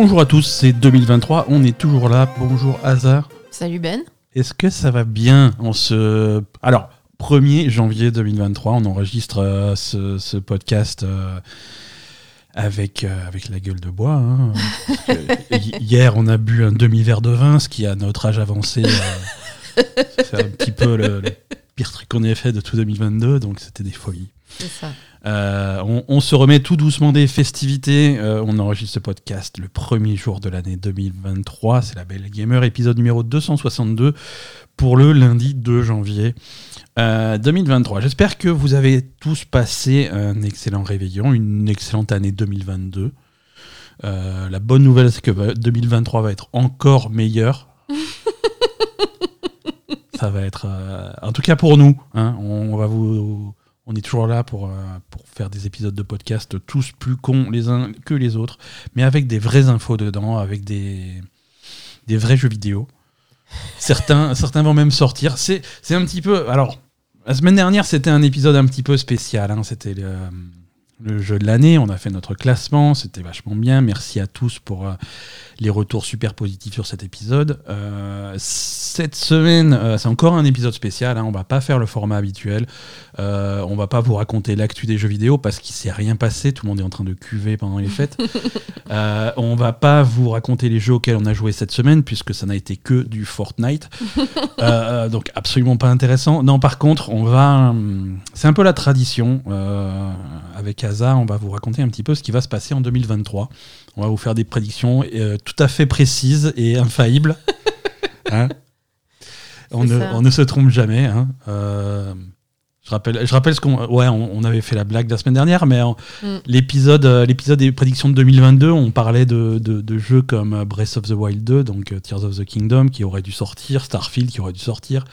Bonjour à tous, c'est 2023, on est toujours là. Bonjour Hazard. Salut Ben. Est-ce que ça va bien en ce... Alors, 1er janvier 2023, on enregistre euh, ce, ce podcast euh, avec, euh, avec la gueule de bois. hein. Hier, on a bu un demi-verre de vin, ce qui, à notre âge avancé, c'est un petit peu le, le pire truc qu'on ait fait de tout 2022, donc c'était des folies. Ça. Euh, on, on se remet tout doucement des festivités. Euh, on enregistre ce podcast le premier jour de l'année 2023. C'est la Belle Gamer, épisode numéro 262 pour le lundi 2 janvier euh, 2023. J'espère que vous avez tous passé un excellent réveillon, une excellente année 2022. Euh, la bonne nouvelle, c'est que bah, 2023 va être encore meilleur. Ça va être, euh, en tout cas pour nous, hein, on, va vous, on est toujours là pour, euh, pour faire des épisodes de podcast tous plus cons les uns que les autres, mais avec des vraies infos dedans, avec des, vrais jeux vidéo. Certains, vont même sortir. C'est un petit peu. Alors, la semaine dernière, c'était un épisode un petit peu spécial. hein. C'était le, le jeu de l'année. On a fait notre classement. C'était vachement bien. Merci à tous pour euh, les retours super positifs sur cet épisode. Euh, cette semaine, euh, c'est encore un épisode spécial. hein. On va pas faire le format habituel. On va pas vous raconter l'actu des jeux vidéo parce qu'il s'est rien passé. Tout le monde est en train de cuver pendant les fêtes. On va pas vous raconter les jeux auxquels on a joué cette semaine puisque ça n'a été que du Fortnite. Donc absolument pas intéressant. Non, par contre, on va. hum, C'est un peu la tradition. avec On va vous raconter un petit peu ce qui va se passer en 2023. On va vous faire des prédictions euh, tout à fait précises et infaillibles. Hein ne, on ne se trompe jamais. hein. Euh, je rappelle, je rappelle ce qu'on. Ouais, on, on avait fait la blague la semaine dernière, mais Mm. l'épisode, euh, l'épisode des prédictions de 2022, on parlait de, de- de jeux comme euh, Breath of the Wild 2, donc euh, Tears of the Kingdom, qui aurait dû sortir, Starfield, qui aurait dû sortir,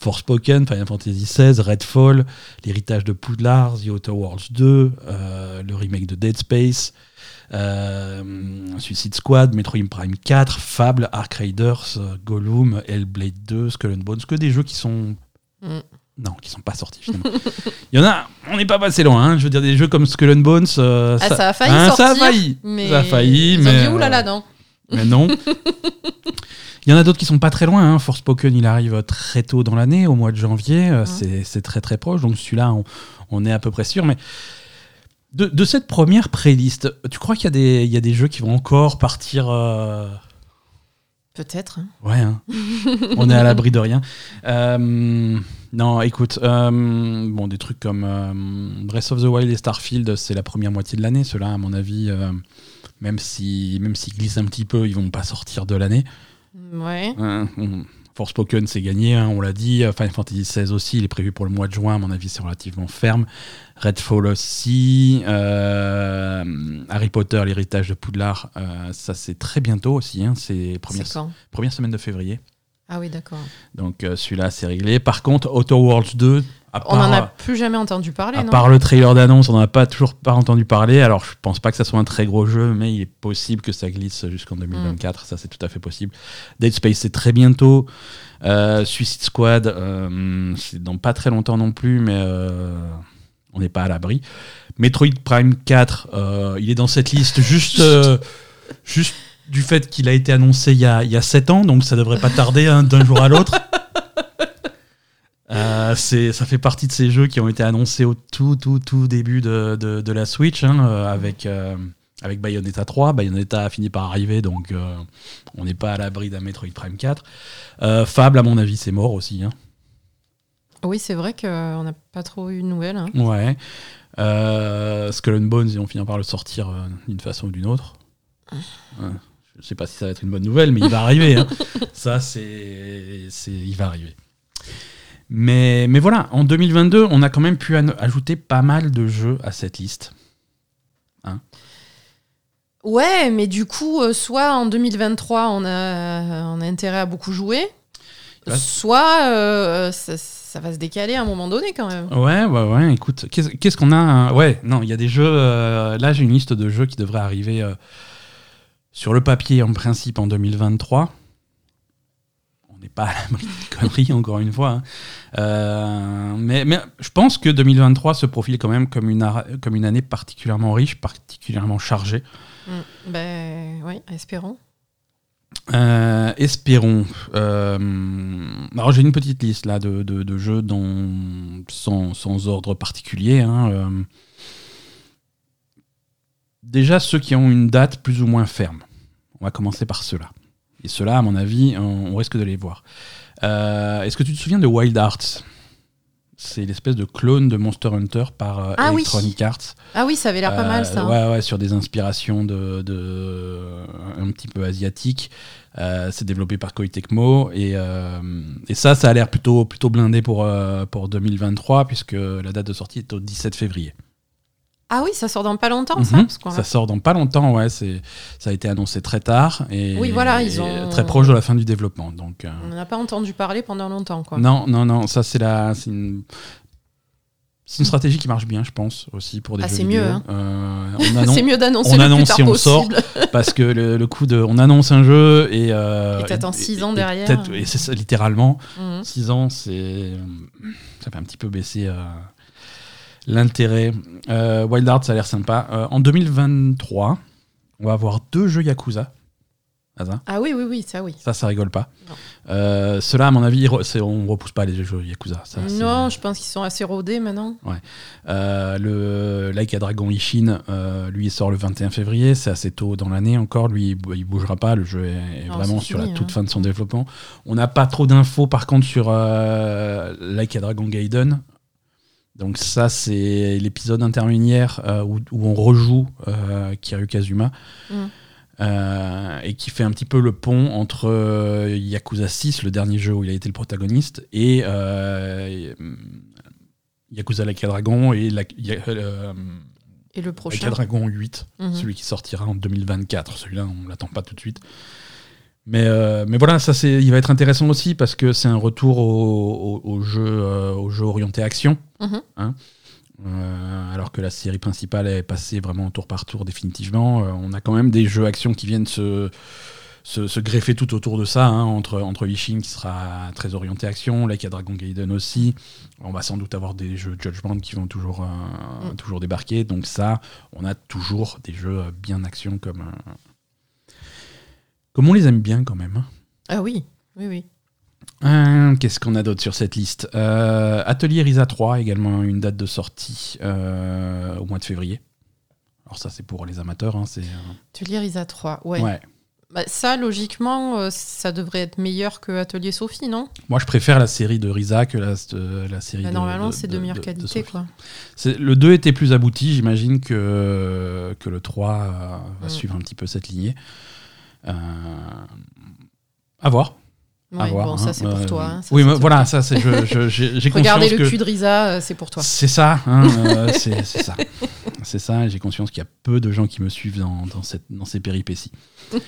Forspoken, Final Fantasy XVI, Redfall, l'héritage de Poudlard, The Outer Worlds 2, euh, le remake de Dead Space. euh, Suicide Squad, Metroid Prime 4, Fable, Ark Raiders, Gollum, Hellblade 2, Skull and Bones, que des jeux qui sont Mm. Non, qui sont pas sortis finalement. Il y en a, on n'est pas passé loin. hein. Je veux dire, des jeux comme Skull and Bones. euh, Ah, ça a failli hein, sortir. Ça a failli. Mais Ça a failli, ils mais. ont dit oulala, euh, non. mais non. Il y en a d'autres qui sont pas très loin. Hein. Forspoken, il arrive très tôt dans l'année, au mois de janvier. Euh, Ouais. C'est- C'est très très proche. Donc celui-là, on, on est à peu près sûr. Mais de, de cette première playlist, tu crois qu'il y, a des- il y a des jeux qui vont encore partir euh, Peut-être. hein. Ouais, hein. on est à l'abri de rien. Euh, non, écoute, euh, bon, des trucs comme euh, Breath of the Wild et Starfield, c'est la première moitié de l'année. Ceux-là, à mon avis, même si même s'ils glissent un petit peu, ils vont pas sortir de l'année. Ouais. Hein, on- Forspoken, c'est gagné, hein, on l'a dit. Final Fantasy XVI aussi, il est prévu pour le mois de juin. À mon avis, c'est relativement ferme. Redfall aussi. euh, Harry Potter, l'héritage de Poudlard, euh, ça c'est très bientôt aussi. hein, c'est première, première semaine de février. Ah oui, d'accord. Donc euh, celui-là, c'est réglé. Par contre, Outer Worlds 2, à On part, en a plus jamais entendu parler, à non part le trailer d'annonce, on n'en a pas toujours pas entendu parler. Alors je pense pas que ça soit un très gros jeu, mais il est possible que ça glisse jusqu'en 2024. Ça, c'est tout à fait possible. Dead Space, c'est très bientôt. Euh, Suicide Squad, euh, c'est dans pas très longtemps non plus, mais euh, on n'est pas à l'abri. Metroid Prime 4, euh, il est dans cette liste juste, euh, juste du fait qu'il a été annoncé il y a, il y a 7 ans, donc ça devrait pas tarder hein, d'un jour à l'autre. Euh, ça fait partie de ces jeux qui ont été annoncés au tout, tout, tout début de, de, de la Switch, hein, euh, avec, euh, avec Bayonetta 3. Bayonetta a fini par arriver, donc euh, on n'est pas à l'abri d'un Metroid Prime 4. Euh, Fable, à mon avis, c'est mort aussi. hein. Oui, c'est vrai qu'on n'a pas trop eu de nouvelles. hein. Ouais. Skull and Bones, ils vont finir par le sortir d'une façon ou d'une autre. Ouais. Je sais pas si ça va être une bonne nouvelle, mais il va arriver. hein. Ça, c'est, il va arriver. Mais, mais voilà, en 2022, on a quand même pu ajouter pas mal de jeux à cette liste. Ouais, mais du coup, euh, soit en 2023, on a, on a intérêt à beaucoup jouer, Ouais. soit euh, ça, ça va se décaler à un moment donné quand même. Ouais, ouais, ouais. Écoute, qu'est-ce, qu'on a hein? Ouais, non, il y a des jeux. euh, là, j'ai une liste de jeux qui devraient arriver euh, sur le papier en principe en 2023. Pas de conneries, encore une fois. hein. Euh, mais, mais je pense que 2023 se profile quand même comme une, comme une année particulièrement riche, particulièrement chargée. Mm. Ben oui, espérons. Euh, espérons. Euh, alors j'ai une petite liste là de, de- de jeux dont, sans, sans ordre particulier. hein, euh. déjà ceux qui ont une date plus ou moins ferme. On va commencer par ceux-là. Et ceux-là, à mon avis, on, on risque de les voir. Euh, Est-ce que tu te souviens de Wild Arts? C'est l'espèce de clone de Monster Hunter par euh, Ah oui. Electronic Arts. Ah oui, ça avait l'air pas mal ça. Euh, Ouais, ouais, sur des inspirations de, de- un petit peu asiatiques. Euh, c'est développé par Koei Tecmo et, euh, et ça, ça a l'air plutôt, plutôt blindé pour, pour 2023 puisque la date de sortie est au 17 février. Ah oui, ça sort dans pas longtemps ça Mhm. parce Ça sort dans pas longtemps, ouais. Ça a été annoncé très tard et, Oui, voilà, ils et ont- très proche de la fin du développement. Donc, euh, On n'en a pas entendu parler pendant longtemps quoi. non, non, non, ça c'est la, c'est une, c'est une stratégie qui marche bien, je pense, aussi pour des Ah, jeux c'est mieux, hein. Euh, C'est mieux d'annoncer on annonce et on sort. parce que le, le coup de on annonce un jeu et euh, Et t'attends six ans et- et derrière. peut-être- et c'est littéralement Mhm. 6 ans c'est ça fait un petit peu baisser euh, l'intérêt Euh, Wild Hearts ça a l'air sympa Euh, en 2023 on va avoir deux jeux Yakuza Hasard. Ah oui, oui, oui, ça oui. ça ça rigole pas. Euh, ceux-là à mon avis on repousse pas les jeux Yakuza ça, non, je pense qu'ils sont assez rodés maintenant. Euh, le Like a Dragon Ishin, lui, il sort le 21 février. C'est assez tôt dans l'année encore. Lui, il bou- il bougera pas. Le jeu est, Non, vraiment sur fini, la toute hein. fin de son développement. On n'a pas trop d'infos, par contre, sur Like a Dragon Gaiden. Donc ça, c'est l'épisode intermédiaire euh, où, où on rejoue euh, Kiryu Kazuma. Mm. Euh, et qui fait un petit peu le pont entre euh, Yakuza 6, le dernier jeu où il a été le protagoniste, et Yakuza Like a Dragon et la, Et le Like prochain. a Dragon 8, Mhm. celui qui sortira en 2024. Celui-là, on l'attend pas tout de suite. Mais, euh, mais voilà, ça c'est, il va être intéressant aussi parce que c'est un retour au, au- au jeu, euh, au jeu orienté action. Mhm. hein. Euh, alors que la série principale est passée vraiment tour par tour définitivement. On a quand même des jeux action qui viennent se, se, se greffer tout autour de ça, hein, entre, entre Ishin qui sera très orienté action, Like a Dragon Gaiden aussi. On va sans doute avoir des jeux Judgment qui vont toujours, Mm. toujours débarquer. Donc ça, on a toujours des jeux bien action comme, comme on les aime bien quand même. hein. Ah oui, oui, oui. Euh, Qu'est-ce qu'on a d'autre sur cette liste? Euh, Atelier Risa 3, également une date de sortie euh, au mois de février. Alors ça c'est pour les amateurs. hein, c'est, euh, Atelier Risa 3, ouais. ouais. Bah, ça, logiquement, euh, ça devrait être meilleur que Atelier Sophie, non? Moi je préfère la série de Risa que la, la série Bah, de Normalement, de- c'est de, meilleure qualité, Sophie. quoi. C'est- Le 2 était plus abouti, j'imagine que, que le 3 euh, va Mm. suivre un petit peu cette lignée. Euh, à voir. Ouais, voir, bon, hein. ça, c'est pour Euh, toi. hein, ça, oui, mais voilà, ça c'est j'ai Regardez le que cul de Risa, euh, c'est pour toi. c'est ça, hein, euh, c'est ça, c'est ça. J'ai conscience qu'il y a peu de gens qui me suivent dans, dans, cette, dans ces péripéties.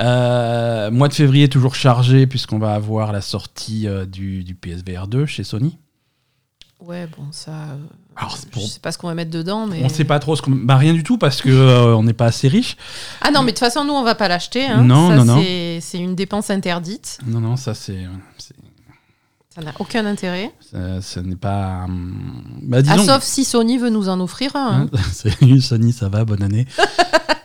Euh, mois de février toujours chargé puisqu'on va avoir la sortie euh, du, du PSVR 2 chez Sony. Ouais, bon, ça. euh, Alors, c'est pour- Je sais pas ce qu'on va mettre dedans, mais. On sait pas trop ce qu'on. Bah, rien du tout parce que euh, on n'est pas assez riche. Ah non, mais de toute façon, nous, on va pas l'acheter. hein. Non, Ça, non, non. c'est- une dépense interdite. Non, non, ça c'est. Ça n'a aucun intérêt. Ça, ça n'est pas. hum, Bah, Ah, disons. sauf si Sony veut nous en offrir un. hein. Sony, ça va, bonne année.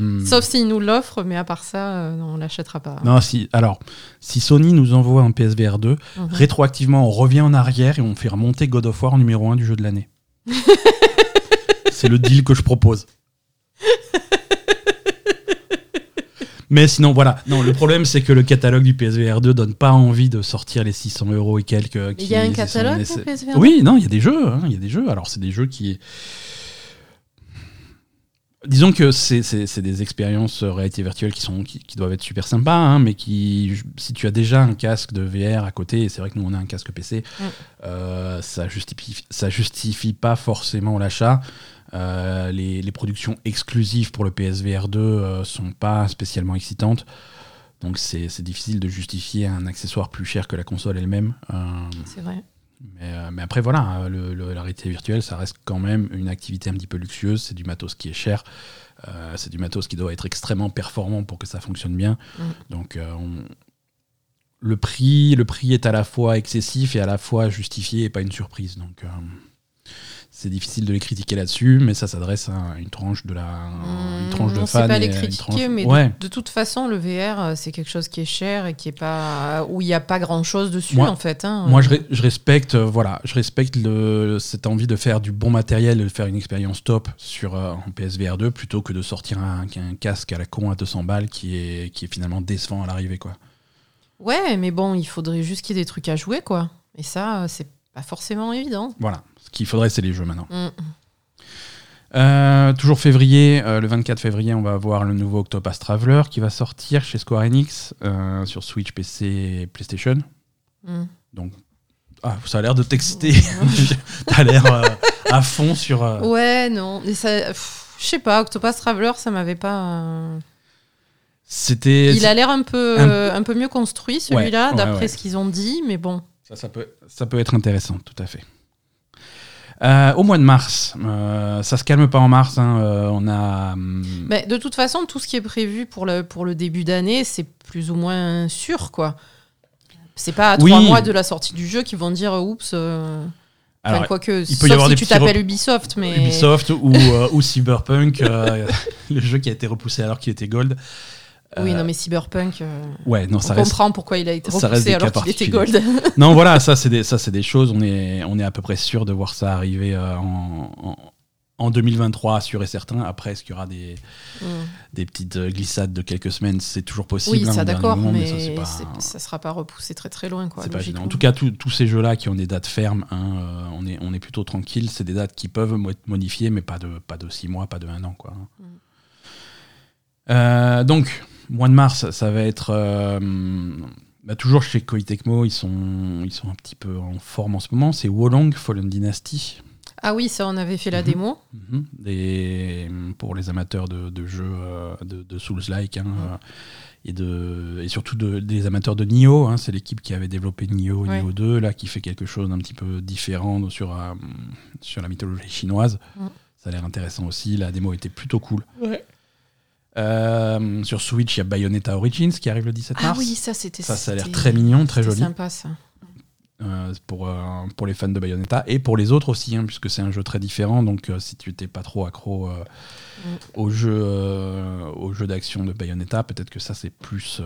Euh, Sauf s'il nous l'offre, mais à part ça, euh, non, on l'achètera pas. Non, si. Alors, si Sony nous envoie un PSVR 2, Mhm. rétroactivement, on revient en arrière et on fait remonter God of War numéro 1 du jeu de l'année. C'est le deal que je propose. Mais sinon, voilà. Non, le problème, c'est que le catalogue du PSVR 2 donne pas envie de sortir les 600 euros et quelques. Il y a un catalogue pour PSVR Oui, non, il y a des jeux. hein, Il y a des jeux. Alors, c'est des jeux qui. Disons que c'est des expériences euh, réalité virtuelle qui, sont, qui, qui doivent être super sympas, hein, mais qui, si tu as déjà un casque de VR à côté, et c'est vrai que nous on a un casque PC, Mm. euh, ça, justifie, ça justifie pas forcément l'achat. Euh, les, les productions exclusives pour le PSVR 2 euh, sont pas spécialement excitantes. Donc c'est difficile de justifier un accessoire plus cher que la console elle-même. C'est vrai. Mais, euh, mais après, voilà, hein, le- le- la réalité virtuelle, ça reste quand même une activité un petit peu luxueuse. C'est du matos qui est cher. Euh, c'est du matos qui doit être extrêmement performant pour que ça fonctionne bien. Mm. Donc, euh, on- le prix, le prix est à la fois excessif et à la fois justifié et pas une surprise. Donc, euh, c'est difficile de les critiquer là-dessus, mais ça s'adresse à une tranche de la, une tranche de fans. pas les critiquer, tranche- mais de- ouais. de, toute façon, le VR, euh, c'est quelque chose qui est cher et qui est pas où il n'y a pas grand chose dessus Moi- en fait. hein. Moi, je, re- je respecte, euh, voilà, je respecte le, cette envie de faire du bon matériel, de faire une expérience top sur euh, en PSVR 2 plutôt que de sortir un, un casque à la con à 200 balles qui est, qui est finalement décevant à l'arrivée, quoi. Ouais, mais bon, il faudrait juste qu'il y ait des trucs à jouer, quoi. Et ça, euh, c'est pas forcément évident. Voilà. Ce qu'il faudrait, c'est les jeux maintenant. Mm. Euh, toujours février, euh, le 24 février, on va avoir le nouveau Octopath Traveler qui va sortir chez Square Enix euh, sur Switch, PC et PlayStation. Mm. Donc, ah, ça a l'air de t'exciter. T'as l'air euh, à fond sur. Ouais, non. Je sais pas, Octopus Traveler, ça m'avait pas. C'était. Il a l'air un peu, Un- un peu mieux construit, celui-là, Ouais, ouais, d'après ouais. ce qu'ils ont dit, mais bon. Ça, ça peut, ça peut être intéressant, tout à fait. Euh, au mois de mars, euh, ça se calme pas en mars. hein, euh, on a. Mais de toute façon, tout ce qui est prévu pour le, pour le début d'année, c'est plus ou moins sûr, quoi. C'est pas à Oui. trois mois de la sortie du jeu qu'ils vont dire oups. euh, Enfin, alors, quoique, il peut y avoir si des tu t'appelles Ubisoft, mais. Ubisoft ou, ou Cyberpunk, le jeu qui a été repoussé alors qu'il était gold. Oui, Euh, non, mais Cyberpunk, euh, Ouais, non, on ça reste. comprend pourquoi il a été repoussé alors qu'il était gold. Non, voilà, ça c'est des, ça c'est des choses. On est, on est à peu près sûr de voir ça arriver euh, en, en, en 2023, sûr et certain. Après, est-ce qu'il y aura des, Mm. des petites glissades de quelques semaines? C'est toujours possible. Oui, hein, ça d'accord, mais, ça, ça sera pas repoussé très très loin, quoi. c'est pas. En tout cas, tous ces jeux-là qui ont des dates fermes, hein, euh, on, est, on est plutôt tranquille. C'est des dates qui peuvent être modifiées, mais pas de, pas de 6 mois, pas de 1 an. Quoi. Mm. Euh, donc, mois de mars, ça va être. euh, bah, toujours chez Koei Tecmo, ils sont, ils sont un petit peu en forme en ce moment. C'est Wolong Fallen Dynasty. Ah oui, ça, on avait fait la Mhm. démo. Mhm. Pour les amateurs de, de jeux euh, de, de Souls-like hein, euh, et, de, et surtout de, des amateurs de Nioh. hein, c'est l'équipe qui avait développé Nioh, Ouais. Nioh 2, là, qui fait quelque chose d'un petit peu différent sur, euh, sur la mythologie chinoise. Ça a l'air intéressant aussi. La démo était plutôt cool. Euh, sur Switch, il y a Bayonetta Origins qui arrive le 17 Ah mars. oui, ça c'était. ça, ça a l'air très mignon, très joli sympa ça. euh, pour, euh, pour les fans de Bayonetta et pour les autres aussi, hein, puisque c'est un jeu très différent. Donc, si tu n'étais pas trop accro Mm. au jeu, au jeu d'action de Bayonetta, peut-être que ça, c'est plus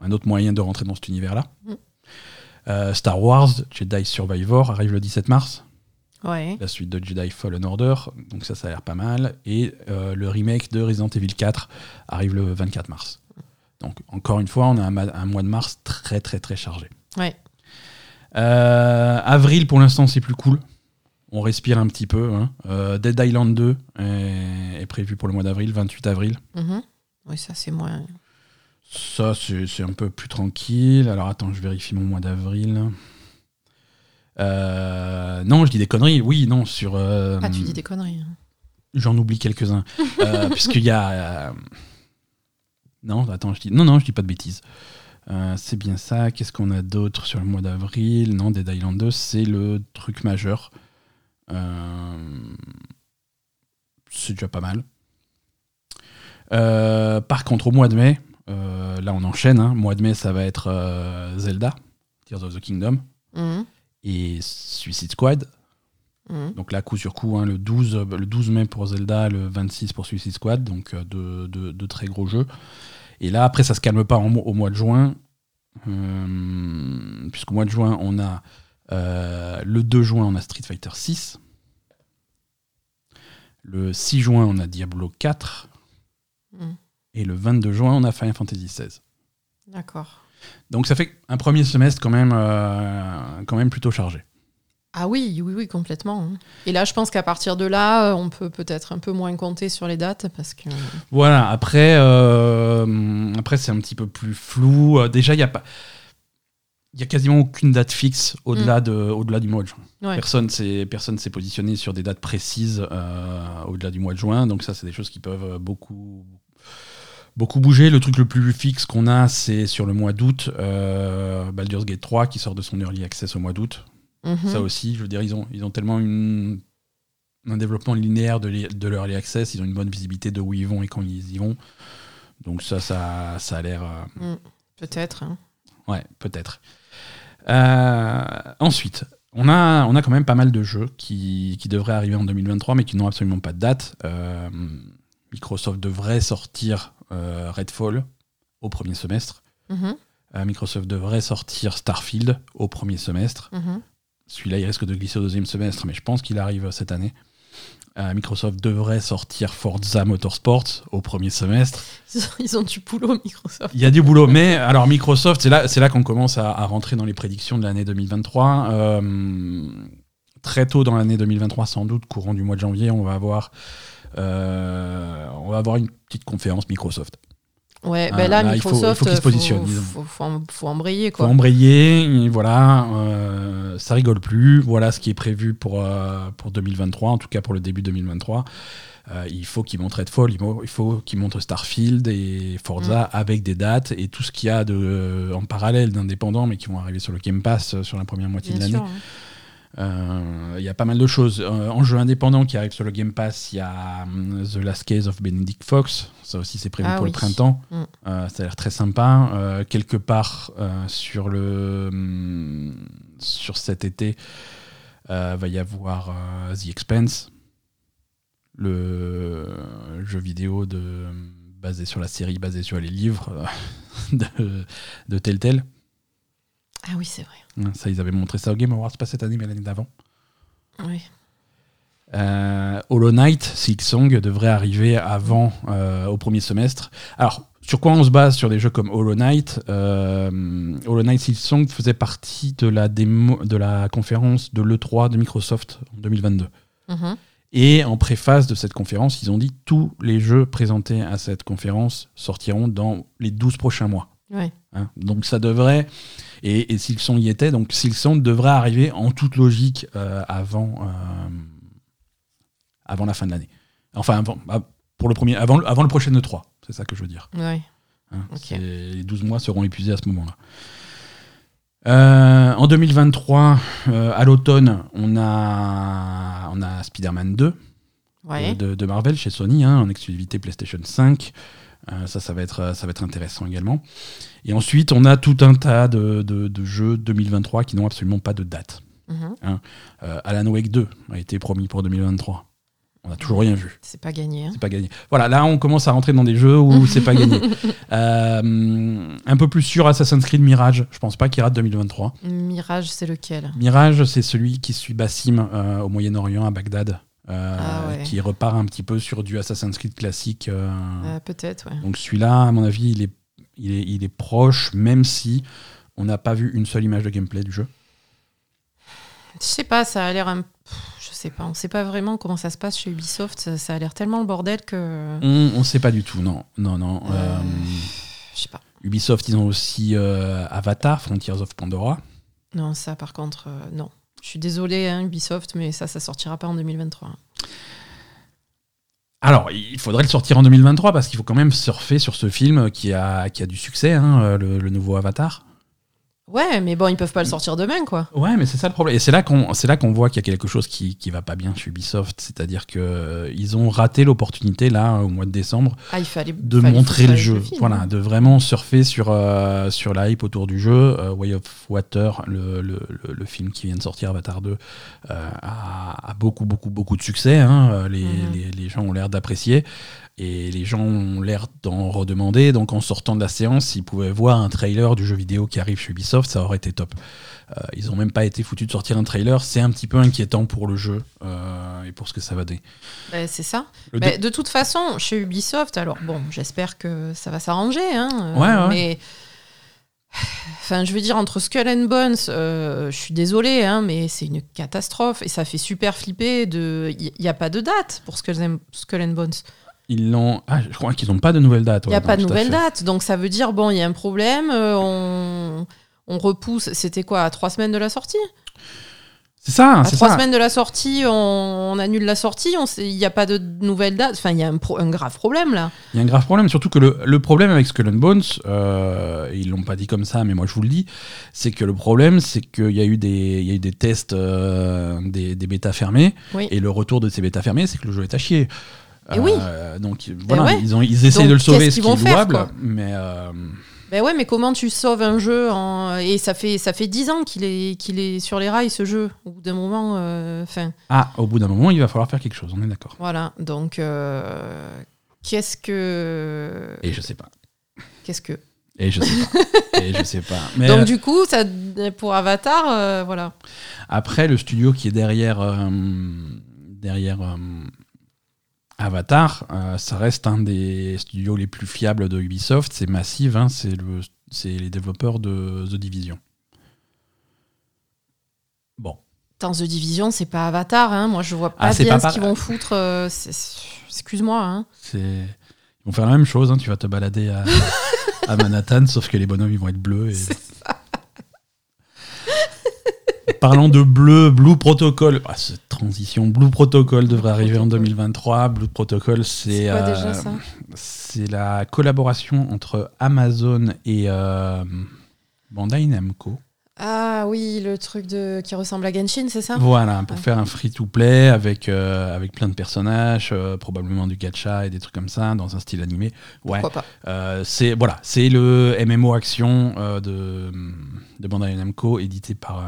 un autre moyen de rentrer dans cet univers-là. Mm. Star Wars Jedi Survivor arrive le 17 mars, Ouais. la suite de Jedi Fallen Order, donc ça, ça a l'air pas mal. Et euh, le remake de Resident Evil 4 arrive le 24 mars. Donc, encore une fois, on a un, mois de mars très, très, très chargé. Ouais. Euh, avril, pour l'instant, c'est plus cool. On respire un petit peu. hein. Euh, Dead Island 2 est, est prévu pour le mois d'avril, 28 avril. Mhm. Oui, ça c'est moins. Ça, c'est c'est un peu plus tranquille. Alors, attends, je vérifie mon mois d'avril. Euh, non, je dis des conneries. Oui, non, sur. euh, Ah, tu dis des conneries. hein. J'en oublie quelques-uns. Euh, Puisqu'il y a. Non, attends, je dis. Non, non, je dis pas de bêtises. C'est bien ça. Qu'est-ce qu'on a d'autre sur le mois d'avril? Non, Dead Island 2, c'est le truc majeur. C'est déjà pas mal. Par contre, au mois de mai, là on enchaîne. Hein, mois de mai, ça va être Zelda, Tears of the Kingdom, Mhm. Et Suicide Squad. Mhm. Donc là, coup sur coup, hein, le, 12, euh, le 12 mai pour Zelda, le 26 pour Suicide Squad, donc euh, de, de- très gros jeux. Et là, après, ça se calme pas en au mois de juin, euh, puisqu'au mois de juin, on a euh, le 2 juin, on a Street Fighter 6. Le 6 juin, on a Diablo 4. Mhm. Et le 22 juin, on a Final Fantasy 16. D'accord. Donc ça fait un premier semestre quand même, euh, quand même plutôt chargé. Ah oui, oui, oui, complètement. hein. Et là, je pense qu'à partir de là, euh, on peut peut-être un peu moins compter sur les dates parce que. Voilà, après, euh, après c'est un petit peu plus flou. Déjà, il n'y a pas. Il y a quasiment aucune date fixe au-delà de, au-delà du mois de juin. Ouais. Personne s'est personne s'est positionné sur des dates précises euh, au-delà du mois de juin. Donc ça, c'est des choses qui peuvent beaucoup beaucoup bouger. Le truc le plus fixe qu'on a, c'est sur le mois d'août, euh, Baldur's Gate 3 qui sort de son early access au mois d'août. Mhm. Ça aussi, je veux dire, ils ont, ils ont tellement une, un développement linéaire de, de leur early access, ils ont une bonne visibilité de où ils vont et quand ils y vont. Donc ça, ça, ça a l'air, euh, Mm. Peut-être. hein. Ouais, peut-être. Euh, ensuite, on a, on a quand même pas mal de jeux qui, qui devraient arriver en 2023, mais qui n'ont absolument pas de date. Microsoft devrait sortir Redfall au premier semestre. Mhm, Euh, Microsoft devrait sortir Starfield au premier semestre. mhm. Celui-là, il risque de glisser au deuxième semestre, mais je pense qu'il arrive cette année. Euh, Microsoft devrait sortir Forza Motorsport au premier semestre. Ils ont- Ils ont du boulot, Microsoft. Il y a du boulot, mais alors Microsoft, c'est là, c'est là qu'on commence à, à rentrer dans les prédictions de l'année 2023. Euh, très tôt dans l'année 2023, sans doute, courant du mois de janvier, on va avoir, euh, on va avoir une petite conférence Microsoft. Ouais, Ah, ben là, là, il faut- il Microsoft, faut qu'ils se positionnent, faut, disons. faut, faut em- faut embrayer, Faut quoi. embrayer, et voilà, euh, ça rigole plus. Voilà ce qui est prévu pour, euh, pour 2023, en tout cas pour le début 2023. Euh, il faut qu'ils montrent Redfall, il faut, il faut qu'ils montrent Starfield et Forza Mm. avec des dates et tout ce qu'il y a de, euh, en parallèle d'indépendants, mais qui vont arriver sur le Game Pass euh, sur la première moitié Bien de l'année. Euh, Il y a pas mal de choses. Euh, en jeu indépendant qui arrive sur le Game Pass, il y a hum, The Last Case of Benedict Fox. Ça aussi, c'est prévu Ah pour le printemps. Mm. Euh, ça a l'air très sympa. Euh, quelque part euh, sur le hum, sur cet été, euh, va y avoir euh, The Expense, le jeu vidéo de basé sur la série, basé sur les livres euh, de, de Telltale. Ah oui, c'est vrai. Ça, ils avaient montré ça au Game Awards, pas cette année, mais l'année d'avant. Oui. Euh, Hollow Knight, Silksong devrait arriver avant, euh, au premier semestre. Alors, sur quoi on se base sur des jeux comme Hollow Knight euh, Hollow Knight Silksong faisait partie de la, démo, de la conférence de l'E3 de Microsoft en 2022. Mhm. Et en préface de cette conférence, ils ont dit tous les jeux présentés à cette conférence sortiront dans les 12 prochains mois. Ouais. Hein. donc ça devrait, et, et Silksong y était, donc Silksong devrait arriver en toute logique euh, avant, euh, avant la fin de l'année. Enfin, avant, ah, pour le premier, avant, le- avant le prochain E3, c'est ça que je veux dire. Ouais. hein. Les 12 mois seront épuisés à ce moment-là. Euh, en 2023, euh, à l'automne, on a, on a Spider-Man 2 Ouais. euh, de, de Marvel chez Sony, hein, en exclusivité PlayStation 5. Euh, ça, ça va, être, ça va être intéressant également. Et ensuite, on a tout un tas de, de- de jeux 2023 qui n'ont absolument pas de date. Mhm. Euh, Alan Wake 2 a été promis pour 2023. On n'a toujours rien vu. C'est pas gagné. hein. C'est pas gagné. Voilà, là, on commence à rentrer dans des jeux où c'est pas gagné. Euh, un peu plus sûr, Assassin's Creed Mirage. Je pense pas qu'il rate 2023. Mirage, c'est lequel? Mirage, c'est celui qui suit Bassim euh, au Moyen-Orient, à Bagdad, euh, Ah ouais. qui repart un petit peu sur du Assassin's Creed classique. euh. Euh, Peut-être, ouais. Donc celui-là, à mon avis, il est, il, est, il est proche, même si on n'a pas vu une seule image de gameplay du jeu. Je sais pas, ça a l'air un. Je sais pas, on sait pas vraiment comment ça se passe chez Ubisoft. Ça, ça a l'air tellement le bordel que. On ne sait pas du tout, non. Non, non. Je sais pas. Ubisoft, ils ont aussi Avatar, Frontiers of Pandora. Non, ça par contre, non. Je suis désolée, hein, Ubisoft, mais ça, ça sortira pas en 2023. Alors, il faudrait le sortir en 2023 parce qu'il faut quand même surfer sur ce film qui a, qui a du succès, hein, le nouveau Avatar. Ouais, mais bon, ils peuvent pas le sortir demain, quoi. Ouais, mais c'est ça le problème. Et c'est là qu'on, c'est là qu'on voit qu'il y a quelque chose qui, qui va pas bien chez Ubisoft. C'est-à-dire que euh, ils ont raté l'opportunité là au mois de décembre Ah, il fallait. de fallait montrer le jeu. film, voilà, hein. de vraiment surfer sur euh, sur la hype autour du jeu. Euh, Way of Water, le, le, le- film qui vient de sortir, Avatar 2, euh, a, a beaucoup beaucoup beaucoup de succès. hein. Mhm. les, les gens ont l'air d'apprécier. Et les gens ont l'air d'en redemander. Donc en sortant de la séance, s'ils pouvaient voir un trailer du jeu vidéo qui arrive chez Ubisoft, ça aurait été top. Euh, ils ont même pas été foutus de sortir un trailer. C'est un petit peu inquiétant pour le jeu euh, et pour ce que ça va donner. Bah, c'est ça. Dé- de toute façon, chez Ubisoft, alors bon, j'espère que ça va s'arranger. Hein, euh, Ouais, ouais. Mais. Enfin, je veux dire, entre Skull and Bones, euh, je suis désolée, hein, mais c'est une catastrophe et ça fait super flipper. De... Il n'y a pas de date pour Skull and, Skull and Bones. Ils l'ont. Ah, je crois qu'ils n'ont pas de nouvelle date. Il n'y a pas de nouvelle date. Donc ça veut dire, bon, il y a un problème, euh, on, on repousse. C'était quoi, à trois semaines de la sortie? C'est ça, À c'est trois ça. semaines de la sortie, on, on annule la sortie, il n'y a pas de nouvelle date. Enfin, il y a un, pro- un grave problème là. Il y a un grave problème, surtout que le, le problème avec Skull and Bones, euh, ils l'ont pas dit comme ça, mais moi je vous le dis, c'est que le problème, c'est qu'il y a eu des, il y a eu des tests, euh, des, des bêtas fermés, Oui. et le retour de ces bêtas fermés, c'est que le jeu est à chier. Et oui. Euh, donc voilà, ouais. ils, ont, ils essayent Donc, de le sauver, qu'est-ce ce qui est louable, mais euh, Ben ouais, mais comment tu sauves un jeu en... Et ça fait, ça fait 10 ans qu'il est, qu'il est sur les rails, ce jeu. Au bout d'un moment, euh, enfin... Ah, au bout d'un moment, il va falloir faire quelque chose, on est d'accord. Voilà, donc... euh, Qu'est-ce que... Et je sais pas. Qu'est-ce que... Et je sais pas. Et je sais pas. Mais Donc euh, du coup, ça, pour Avatar, voilà. après, le studio qui est derrière, derrière Avatar, euh, ça reste un des studios les plus fiables de Ubisoft. C'est Massive, hein, c'est le, c'est les développeurs de The Division. Bon. Dans The Division, c'est pas Avatar, hein. Moi, je vois pas Ah, bien pas ce qu'ils vont foutre. euh, Excuse-moi, hein. C'est... Ils vont faire la même chose, tu vas te balader à, à Manhattan, sauf que les bonhommes ils vont être bleus. Et... Parlant de bleu, Blue Protocol, ah, cette transition, Blue Protocol devrait arriver en 2023. Blue Protocol, c'est, euh, c'est la collaboration entre Amazon et euh, Bandai Namco. Ah oui, le truc de qui ressemble à Genshin, c'est ça? Voilà, pour faire un free-to-play avec, euh, avec plein de personnages, euh, probablement du gacha et des trucs comme ça, dans un style animé. Ouais, Pourquoi pas. Euh, c'est voilà, c'est le MMO action de, de Bandai Namco édité par,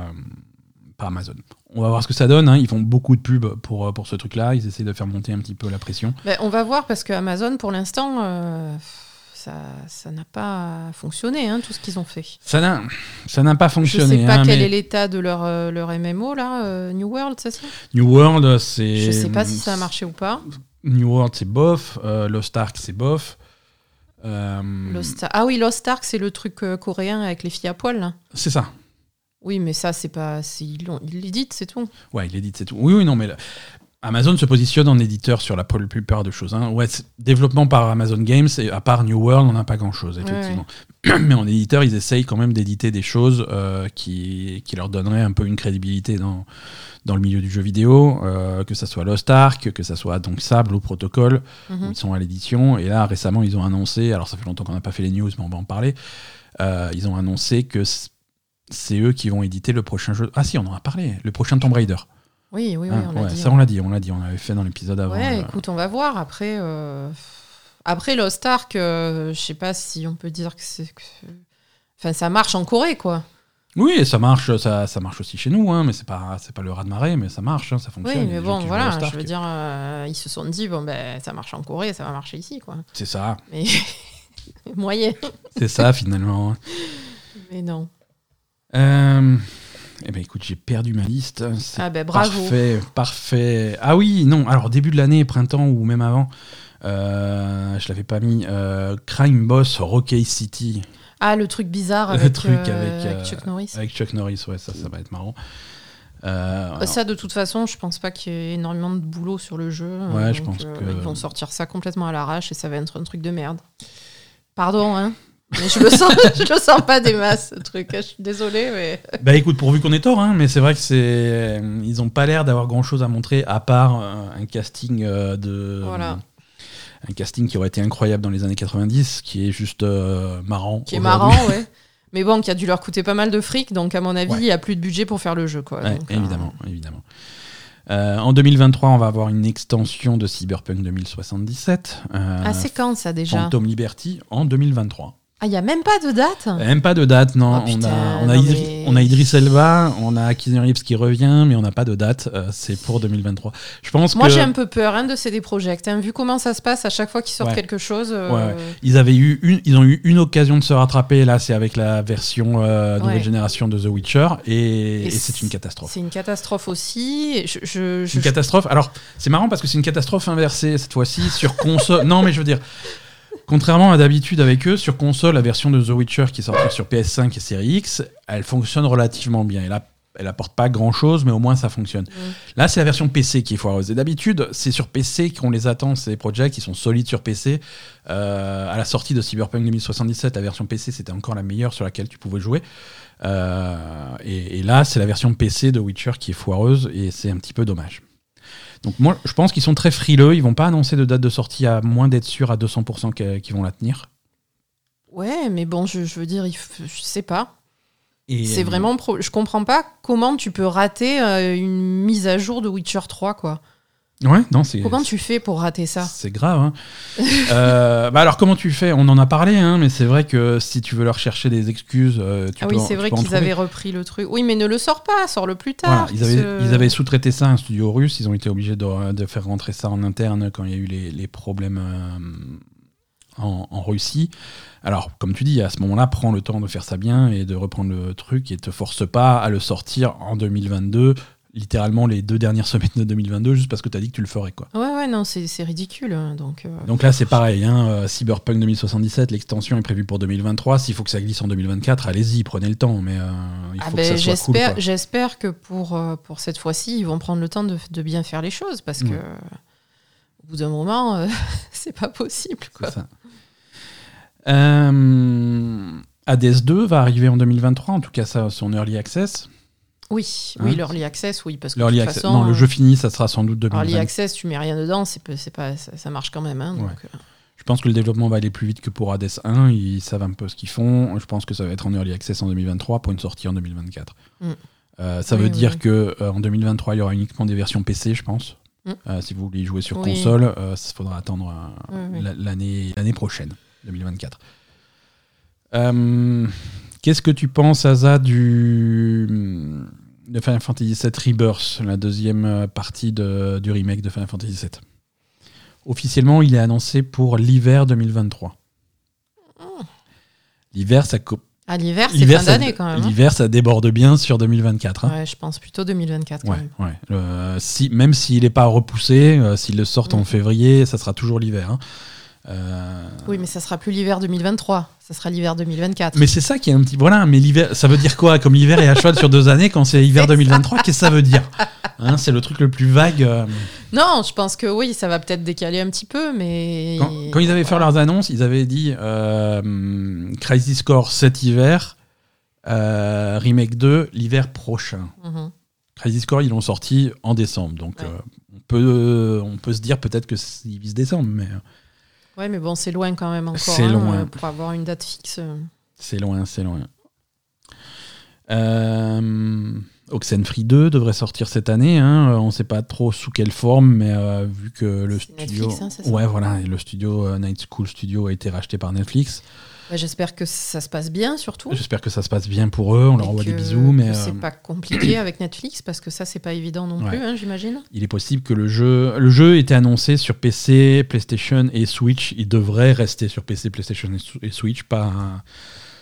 par Amazon. On va voir ce que ça donne. hein. Ils font beaucoup de pubs pour, euh, pour ce truc-là. Ils essaient de faire monter un petit peu la pression. Ben, On va voir parce que Amazon, pour l'instant, euh, ça ça n'a pas fonctionné, hein, tout ce qu'ils ont fait. Ça n'a ça n'a pas Je fonctionné. sais pas hein, quel mais est l'état de leur, euh, leur MMO, là, euh, New World, c'est ça? New World, c'est. Je sais pas si ça a marché ou pas. New World, c'est bof. Lost Ark, c'est bof. Euh, Lost Ah oui, Lost Ark, c'est le truc euh, coréen avec les filles à poil, c'est ça. Oui, mais ça, c'est pas. Ils ils l'éditent, c'est tout. Ouais, il édite, c'est tout. Oui, oui, non, mais là, Amazon se positionne en éditeur sur la plupart de choses. hein. Ouais, développement par Amazon Games, et à part New World, on n'a pas grand-chose, effectivement. Mais en éditeur, ils essayent quand même d'éditer des choses euh, qui, qui leur donneraient un peu une crédibilité dans, dans le milieu du jeu vidéo, euh, que ça soit Lost Ark, que ça soit donc Sable ou Protocol, où Mhm. ils sont à l'édition. Et là, récemment, ils ont annoncé, alors ça fait longtemps qu'on n'a pas fait les news, mais on va en parler, euh, ils ont annoncé que c'est eux qui vont éditer le prochain jeu. Ah si, on en a parlé, le prochain Tomb Raider. Oui, oui, oui, Hein, on l'a ouais, dit. ça, on l'a dit, on l'a dit, on l'avait fait dans l'épisode avant. Ouais, euh, écoute, on va voir. Après, euh, après Lost Ark, euh, je sais pas si on peut dire que c'est. que- Enfin, ça marche en Corée, quoi. Oui, ça marche, ça, ça marche aussi chez nous, hein, mais c'est pas, c'est pas le ras de marée, mais ça marche, hein, ça Oui, fonctionne. A mais bon, voilà, je veux dire, euh, ils se sont dit, bon, ben, ça marche en Corée, ça va marcher ici, quoi. C'est ça, Mais moyen. c'est ça finalement. Mais non. Euh, eh ben écoute, j'ai perdu ma liste. C'est Ah ben bravo. Parfait, parfait. Ah oui, non, alors début de l'année, printemps ou même avant, euh, je l'avais pas mis. euh, Crime Boss Rocky City Ah, le truc bizarre Le avec, truc euh, avec, avec euh, Chuck Norris. avec Chuck Norris, ouais, ça, ça va être marrant. Euh, Ça, de toute façon, je pense pas qu'il y ait énormément de boulot sur le jeu. Ouais, je pense euh, que- Ils vont sortir ça complètement à l'arrache et ça va être un truc de merde. Pardon, hein. Mais je le sens, je le sens pas des masses, ce truc. Je suis désolée, mais. Bah écoute, pourvu qu'on ait tort, hein, mais c'est vrai que c'est, ils ont pas l'air d'avoir grand chose à montrer à part euh, un casting euh, de, Voilà. un casting qui aurait été incroyable dans les années 90, qui est juste euh, marrant. Qui est marrant, ouais. Mais bon, qui a dû leur coûter pas mal de fric, donc à mon avis, Ouais. il y a plus de budget pour faire le jeu, quoi. Ouais, Donc, euh, évidemment, évidemment. Euh, en 2023, on va avoir une extension de Cyberpunk 2077. euh, Ah, c'est quand ça déjà? Phantom Liberty en 2023. Ah, il y a même pas de date? Même pas de date, non. Oh, putain, on, a, on, a non, Idri- mais- on a Idris Elba, on a Keanu Reeves qui revient, mais on n'a pas de date. euh, c'est pour 2023. Je pense Moi, que j'ai un peu peur hein, de CD Projekt. hein. Vu comment ça se passe à chaque fois qu'ils sortent Ouais. quelque chose. euh, Ouais, ils avaient eu une, ils ont eu une occasion de se rattraper. Là, c'est avec la version euh, nouvelle génération de The Witcher, et, Et et c'est une catastrophe. C'est une catastrophe aussi. Je, une catastrophe. Alors, c'est marrant parce que c'est une catastrophe inversée cette fois-ci sur console. non, mais je veux dire, contrairement à d'habitude avec eux, sur console, la version de The Witcher qui est sortie sur PS5 et Série X, elle fonctionne relativement bien. Elle, a- elle apporte pas grand-chose, mais au moins ça fonctionne. Là, c'est la version PC qui est foireuse. Et d'habitude, c'est sur PC qu'on les attend, ces projets qui sont solides sur PC. Euh, à la sortie de Cyberpunk 2077, la version PC, c'était encore la meilleure sur laquelle tu pouvais jouer. Euh, et, et là, c'est la version PC de Witcher qui est foireuse, et c'est un petit peu dommage. Donc moi, je pense qu'ils sont très frileux. Ils vont pas annoncer de date de sortie à moins d'être sûr à 200% que- qu'ils vont la tenir. Ouais, mais bon, je, je veux dire, je sais pas. C'est euh, vraiment. Pro... Je comprends pas comment tu peux rater euh, une mise à jour de Witcher 3, quoi. Ouais, non, c'est. Comment tu fais pour rater ça C'est grave. Hein. Euh, bah alors, comment tu fais? On en a parlé, hein, mais c'est vrai que si tu veux leur chercher des excuses, euh, tu Ah peux oui, c'est vrai qu'ils avaient repris le truc. Oui, mais ne le sors pas, sors-le plus tard. Voilà, ils avaient, ce- ils avaient sous-traité ça à un studio russe. Ils ont été obligés de, de faire rentrer ça en interne quand il y a eu les, les problèmes euh, en, en Russie. Alors, comme tu dis, à ce moment-là, prends le temps de faire ça bien et de reprendre le truc et te force pas à le sortir en 2022, littéralement les deux dernières semaines de 2022, juste parce que tu as dit que tu le ferais. quoi. Ouais, ouais, non, c'est ridicule. hein, Donc, euh, Donc là, c'est pareil. Hein, euh, Cyberpunk 2077, l'extension est prévue pour 2023. S'il faut que ça glisse en 2024, allez-y, prenez le temps. Mais euh, il ah faut ben, que cool. j'espère, j'espère que pour, euh, pour cette fois-ci, ils vont prendre le temps de, de bien faire les choses parce que Ouais. au bout d'un moment, euh, c'est pas possible. Quoi. ça. Euh, Hades 2 va arriver en 2023, en tout cas ça son early access. Oui, Hein oui, l'early access, oui, parce que L'early de toute access- façon, non, le euh, jeu fini, ça sera sans doute early 2020. access, tu mets rien dedans, c'est, pas- ça, ça marche quand même. Hein, Ouais. euh, Je pense que le développement va aller plus vite que pour Hades 1. Ils savent un peu ce qu'ils font. Je pense que ça va être en early access en 2023 pour une sortie en 2024. Mm. Euh, ça Oui, veut oui, dire oui. que euh, en 2023, il y aura uniquement des versions PC, je pense. Mm. Euh, si vous voulez jouer sur console, il faudra attendre l'année prochaine, 2024. Qu'est-ce que tu penses, Asa, du de Final Fantasy VII Rebirth, la deuxième partie de- du remake de Final Fantasy VII Officiellement, il est annoncé pour l'hiver 2023. L'hiver, ça, co- À l'hiver, c'est fin d'année quand même. hein. l'hiver, ça déborde bien sur 2024. hein. Ouais, je pense plutôt 2024 quand Ouais, même. ouais. Euh, si, même s'il n'est pas repoussé, euh, s'ils le sortent en Mm. février, ça sera toujours l'hiver. hein. Euh, Oui, mais ça sera plus l'hiver 2023, ça sera l'hiver 2024. Mais c'est ça qui est un petit. Voilà, mais l'hiver, ça veut dire quoi Comme l'hiver est à cheval sur deux années, quand c'est hiver 2023, qu'est-ce que ça veut dire? Hein, C'est le truc le plus vague. euh. Non, je pense que oui, ça va peut-être décaler un petit peu, mais. Quand, quand ils avaient fait leurs annonces, ils avaient dit euh, Crisis Core cet hiver, euh, Remake 2 l'hiver prochain. Mhm. Crisis Core, ils l'ont sorti en décembre. Donc Ouais. on, peut, on peut se dire peut-être qu'ils visent décembre, mais Ouais, mais bon, c'est loin quand même encore. C'est hein, loin. euh, Pour avoir une date fixe. euh. c'est loin, c'est loin. Euh, Oxenfree 2 devrait sortir cette année. hein. Euh, On ne sait pas trop sous quelle forme, mais euh, vu que le studio. Netflix, hein, ouais, voilà, et le studio euh, Night School Studio a été racheté par Netflix. Bah, J'espère que ça se passe bien surtout. J'espère que ça se passe bien pour eux. On leur envoie des bisous, mais que euh, c'est pas compliqué avec Netflix parce que ça, c'est pas évident non Ouais. plus, hein, j'imagine. il est possible que le jeu, le jeu était annoncé sur PC, PlayStation et Switch. Il devrait rester sur PC, PlayStation et Switch, pas,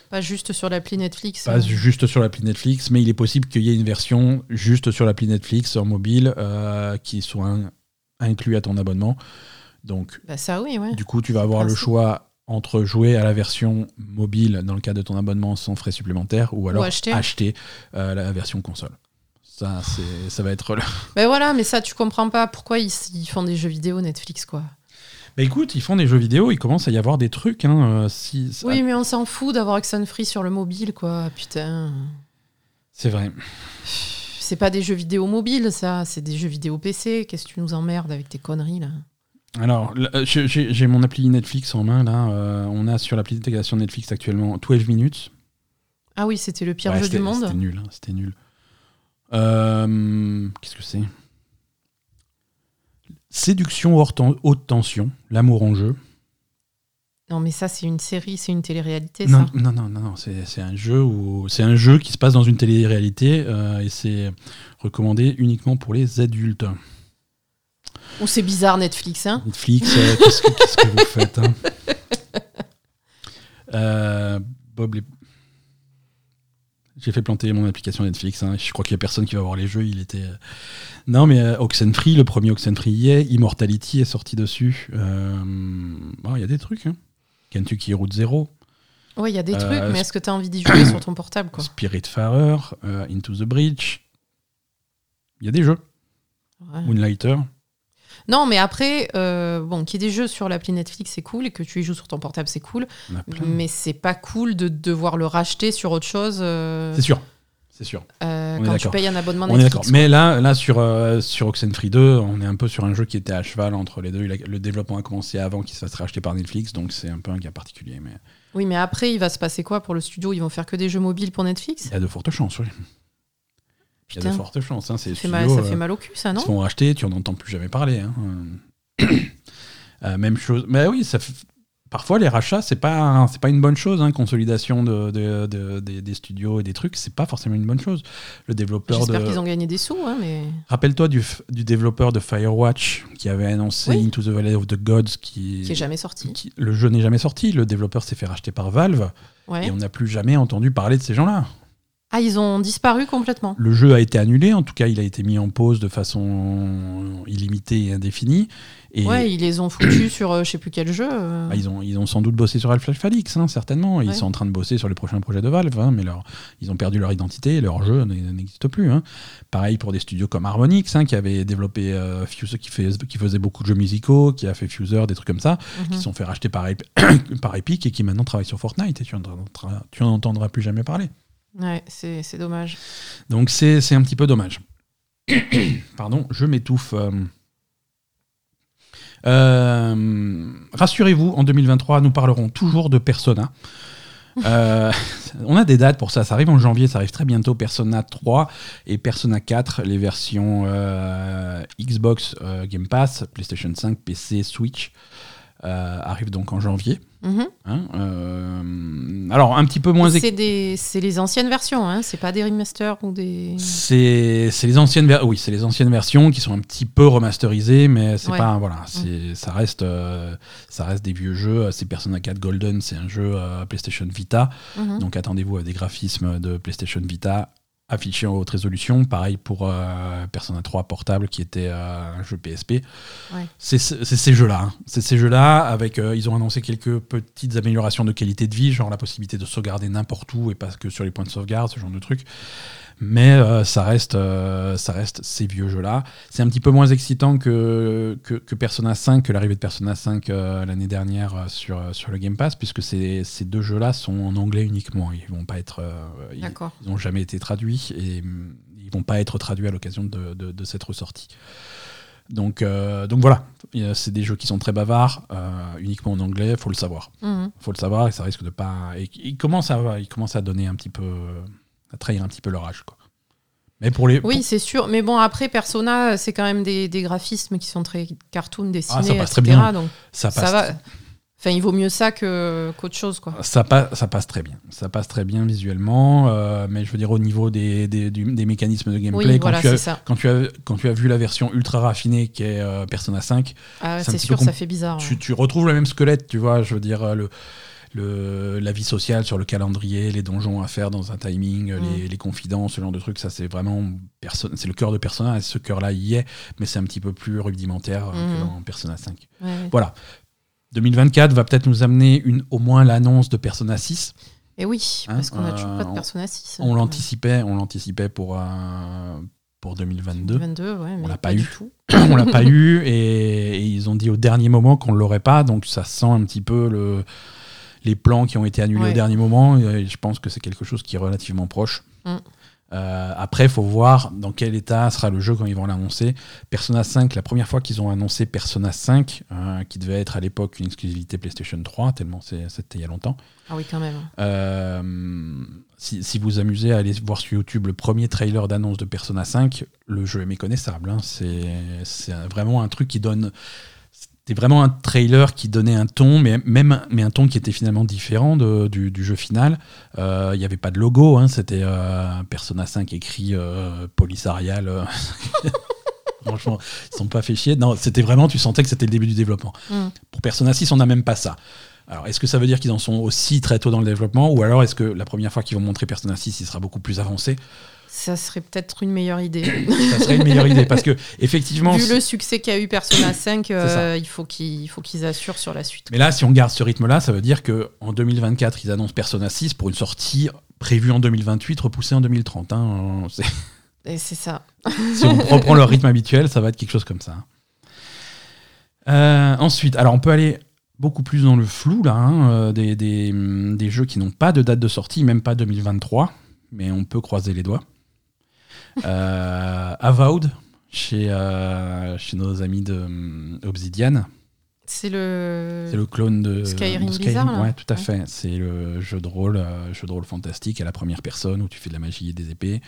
Pas juste sur l'appli Netflix. pas euh. juste sur l'appli Netflix, mais il est possible qu'il y ait une version juste sur l'appli Netflix en mobile euh, qui soit un- inclus à ton abonnement. Donc, Bah, ça, oui, ouais. du coup, tu vas avoir le choix entre jouer à la version mobile dans le cas de ton abonnement sans frais supplémentaires ou alors acheter. euh, la version console. Ça, ça va être le... Ben voilà, mais ça, tu comprends pas pourquoi ils, ils font des jeux vidéo Netflix, quoi. Bah écoute, ils font des jeux vidéo, il commence à y avoir des trucs. Hein, euh, si, ça- Oui, mais on s'en fout d'avoir Free sur le mobile, quoi. Putain. C'est vrai. C'est pas des jeux vidéo mobiles, ça. C'est des jeux vidéo PC. Qu'est-ce que tu nous emmerdes avec tes conneries, là? Alors, euh, j'ai, mon appli Netflix en main, là. euh, on a sur l'appli d'intégration Netflix actuellement 12 minutes. Ah oui, c'était le pire Ouais, jeu du monde. C'était nul, hein, c'était nul. Euh, qu'est-ce que c'est? Séduction hors ten- haute tension, l'amour en jeu. Non, mais ça, c'est une série, c'est une télé-réalité, Non, ça. non, non, non, non, c'est un jeu où un jeu qui se passe dans une télé-réalité euh, et c'est recommandé uniquement pour les adultes. Ou c'est bizarre, Netflix, hein Netflix, euh, qu'est-ce que, qu'est-ce que vous faites hein Euh, Bob, les- j'ai fait planter mon application Netflix. hein. Je crois qu'il y a personne qui va voir les jeux. Il était euh, non, mais euh, Oxenfree, le premier Oxenfree y est. Immortality est sorti dessus. Euh, bon, Il y a des trucs. Hein. Kentucky Route Zero, Oui, il y a des Euh, trucs, mais est-ce que tu as envie d'y jouer sur ton portable, quoi? Spiritfarer, euh, Into the Breach. Il y a des jeux. Ouais. Moonlighter. Non, mais après, euh, bon, qu'il y ait des jeux sur l'appli Netflix, c'est cool, et que tu y joues sur ton portable, c'est cool, mais c'est pas cool de devoir le racheter sur autre chose euh, C'est sûr. C'est sûr. euh, on est quand tu d'accord. payes un abonnement On est Netflix. d'accord. Mais là, là sur, euh, sur Oxenfree 2, on est un peu sur un jeu qui était à cheval entre les deux. Il a- le développement a commencé avant qu'il se fasse racheter par Netflix, donc c'est un peu un cas particulier. Mais Oui, mais après, il va se passer quoi pour le studio? Ils vont faire que des jeux mobiles pour Netflix? Il y a de fortes chances, oui. Il y a de fortes chances. Hein, ça, fait mal, ça fait mal au cul, ça, non Ils se font racheter, tu en entends plus jamais parler. Hein. même chose. Mais oui, ça fait parfois les rachats c'est pas c'est pas une bonne chose hein, consolidation de, des studios et des trucs c'est pas forcément une bonne chose le développeur j'espère qu'ils ont gagné des sous hein, mais rappelle-toi du, du, développeur de Firewatch qui avait annoncé Into the Valley of the Gods qui qui est jamais sorti le jeu n'est jamais sorti le développeur s'est fait racheter par Valve et on n'a plus jamais entendu parler de ces gens-là ah, ils ont disparu complètement. Le jeu a été annulé, en tout cas, il a été mis en pause de façon illimitée et indéfinie. Et ouais, ils les ont foutus sur euh, je sais plus quel jeu. Euh. Ah, ils, ont, ils ont sans doute bossé sur Half-Life Alix, hein, certainement. Ils sont en train de bosser sur les prochains projets de Valve, hein, mais leur, ils ont perdu leur identité et leur jeu n'existe plus. Hein. Pareil pour des studios comme Harmonix, qui avait développé euh, Fuse, qui, fait, qui faisait beaucoup de jeux musicaux, qui a fait Fuser, des trucs comme ça, qui mhm. sont fait racheter par, par Epic et qui maintenant travaillent sur Fortnite. Et tu n'en entendras plus jamais parler. Ouais, c'est dommage. Donc c'est un petit peu dommage. Pardon, je m'étouffe. Euh, rassurez-vous, en 2023, nous parlerons toujours de Persona. Euh, on a des dates pour ça, ça arrive en janvier, ça arrive très bientôt. Persona 3 et Persona 4, les versions euh, Xbox Game Pass, PlayStation 5, PC, Switch, arrivent donc en janvier. Mhm. Hein, euh, alors, un petit peu moins. C'est les anciennes versions, hein, c'est pas des remasters ou des. C'est les anciennes oui, c'est les anciennes versions qui sont un petit peu remasterisées, mais c'est pas voilà, mhm. ça reste euh, ça reste des vieux jeux. C'est Persona 4 Golden, c'est un jeu euh, PlayStation Vita, mhm. donc attendez-vous à des graphismes de PlayStation Vita affiché en haute résolution. Pareil pour euh, Persona 3 portable qui était euh, un jeu PSP. C'est ces jeux-là. Hein. C'est ces jeux-là avec. Euh, ils ont annoncé quelques petites améliorations de qualité de vie, genre la possibilité de sauvegarder n'importe où et pas que sur les points de sauvegarde, ce genre de trucs mais euh, ça reste euh, ça reste ces vieux jeux là c'est un petit peu moins excitant que que, Persona 5 que l'arrivée de Persona 5 euh, l'année dernière sur sur le Game Pass puisque ces, ces deux jeux là sont en anglais uniquement ils vont pas être ils, n'ont jamais été traduits et ils vont pas être traduits à l'occasion de, de, cette ressortie donc, donc voilà, c'est des jeux qui sont très bavards, uniquement en anglais, faut le savoir. Mhm. faut le savoir et ça risque de pas. Et, ils, commencent à, ils commencent à donner un petit peu à trahir un petit peu leur âge. Quoi. Mais pour les, oui, c'est sûr. Mais bon, après, Persona, c'est quand même des, des, graphismes qui sont très cartoon, dessinés, ah, ça passe Très bien. Donc ça, passe va. Enfin, il vaut mieux ça qu'autre chose, quoi. Ça, passe, ça passe très bien. Ça passe très bien visuellement, euh, mais je veux dire au niveau des, des, des mécanismes de gameplay, quand, tu as, quand, tu as, quand tu as vu la version ultra raffinée qui est euh, Persona 5, ah, c'est sûr, ça fait bizarre. Tu, tu, retrouves le même squelette, tu vois. Je veux dire euh, le la vie sociale sur le calendrier, les donjons à faire dans un timing, les, mm. confidences, ce genre de trucs, ça c'est vraiment c'est le cœur de Persona et ce cœur-là y est, mais c'est un petit peu plus rudimentaire que mm. dans Persona 5. Voilà. 2024 va peut-être nous amener une, au moins l'annonce de Persona 6. Et oui, hein, parce qu'on n'a toujours pas de euh, Persona 6. On l'anticipait, on l'anticipait pour, pour 2022. on l'a pas eu. on l'a pas eu et, ils ont dit au dernier moment qu'on l'aurait pas, donc ça sent un petit peu le les plans qui ont été annulés au dernier moment. je pense que c'est quelque chose qui est relativement proche. Mm. Euh, après, il faut voir dans quel état sera le jeu quand ils vont l'annoncer. Persona 5, la première fois qu'ils ont annoncé Persona 5, euh, qui devait être à l'époque une exclusivité PlayStation 3, tellement c'était il y a longtemps. Ah oui, quand même. Euh, si, si, vous amusez à aller voir sur YouTube le premier trailer d'annonce de Persona 5, le jeu est méconnaissable. Hein. C'est vraiment un truc qui donne c'était vraiment un trailer qui donnait un ton, mais même mais un ton qui était finalement différent du, jeu final. Euh, il n'y avait pas de logo, hein, c'était euh, Persona 5 écrit euh, Polysarial. Franchement, ils sont pas fait chier. Non, c'était vraiment, tu sentais que c'était le début du développement. Mm. Pour Persona 6, on n'a même pas ça. Alors, est-ce que ça veut dire qu'ils en sont aussi très tôt dans le développement, ou alors est-ce que la première fois qu'ils vont montrer Persona 6, il sera beaucoup plus avancé? Ça serait peut-être une meilleure idée. ça serait une meilleure idée parce que effectivement, vu le succès qu'a eu Persona 5, euh, il faut qu'ils assurent sur la suite. Mais là, si on garde ce rythme-là, ça veut dire que en 2024, ils annoncent Persona 6 pour une sortie prévue en 2028, repoussée en 2030. Hein. Et c'est ça. si on reprend leur rythme habituel, ça va être quelque chose comme ça. Euh, ensuite, alors on peut aller beaucoup plus dans le flou là, hein, euh, des, des, des, jeux qui n'ont pas de date de sortie, même pas 2023, mais on peut croiser les doigts. Euh, Avowed, chez, euh, chez nos amis de euh, Obsidian. C'est le... C'est le clone de Skyrim. Skyrim. ouais, tout à fait. C'est le jeu de rôle, jeu de rôle fantastique à la première personne où tu fais de la magie et des épées.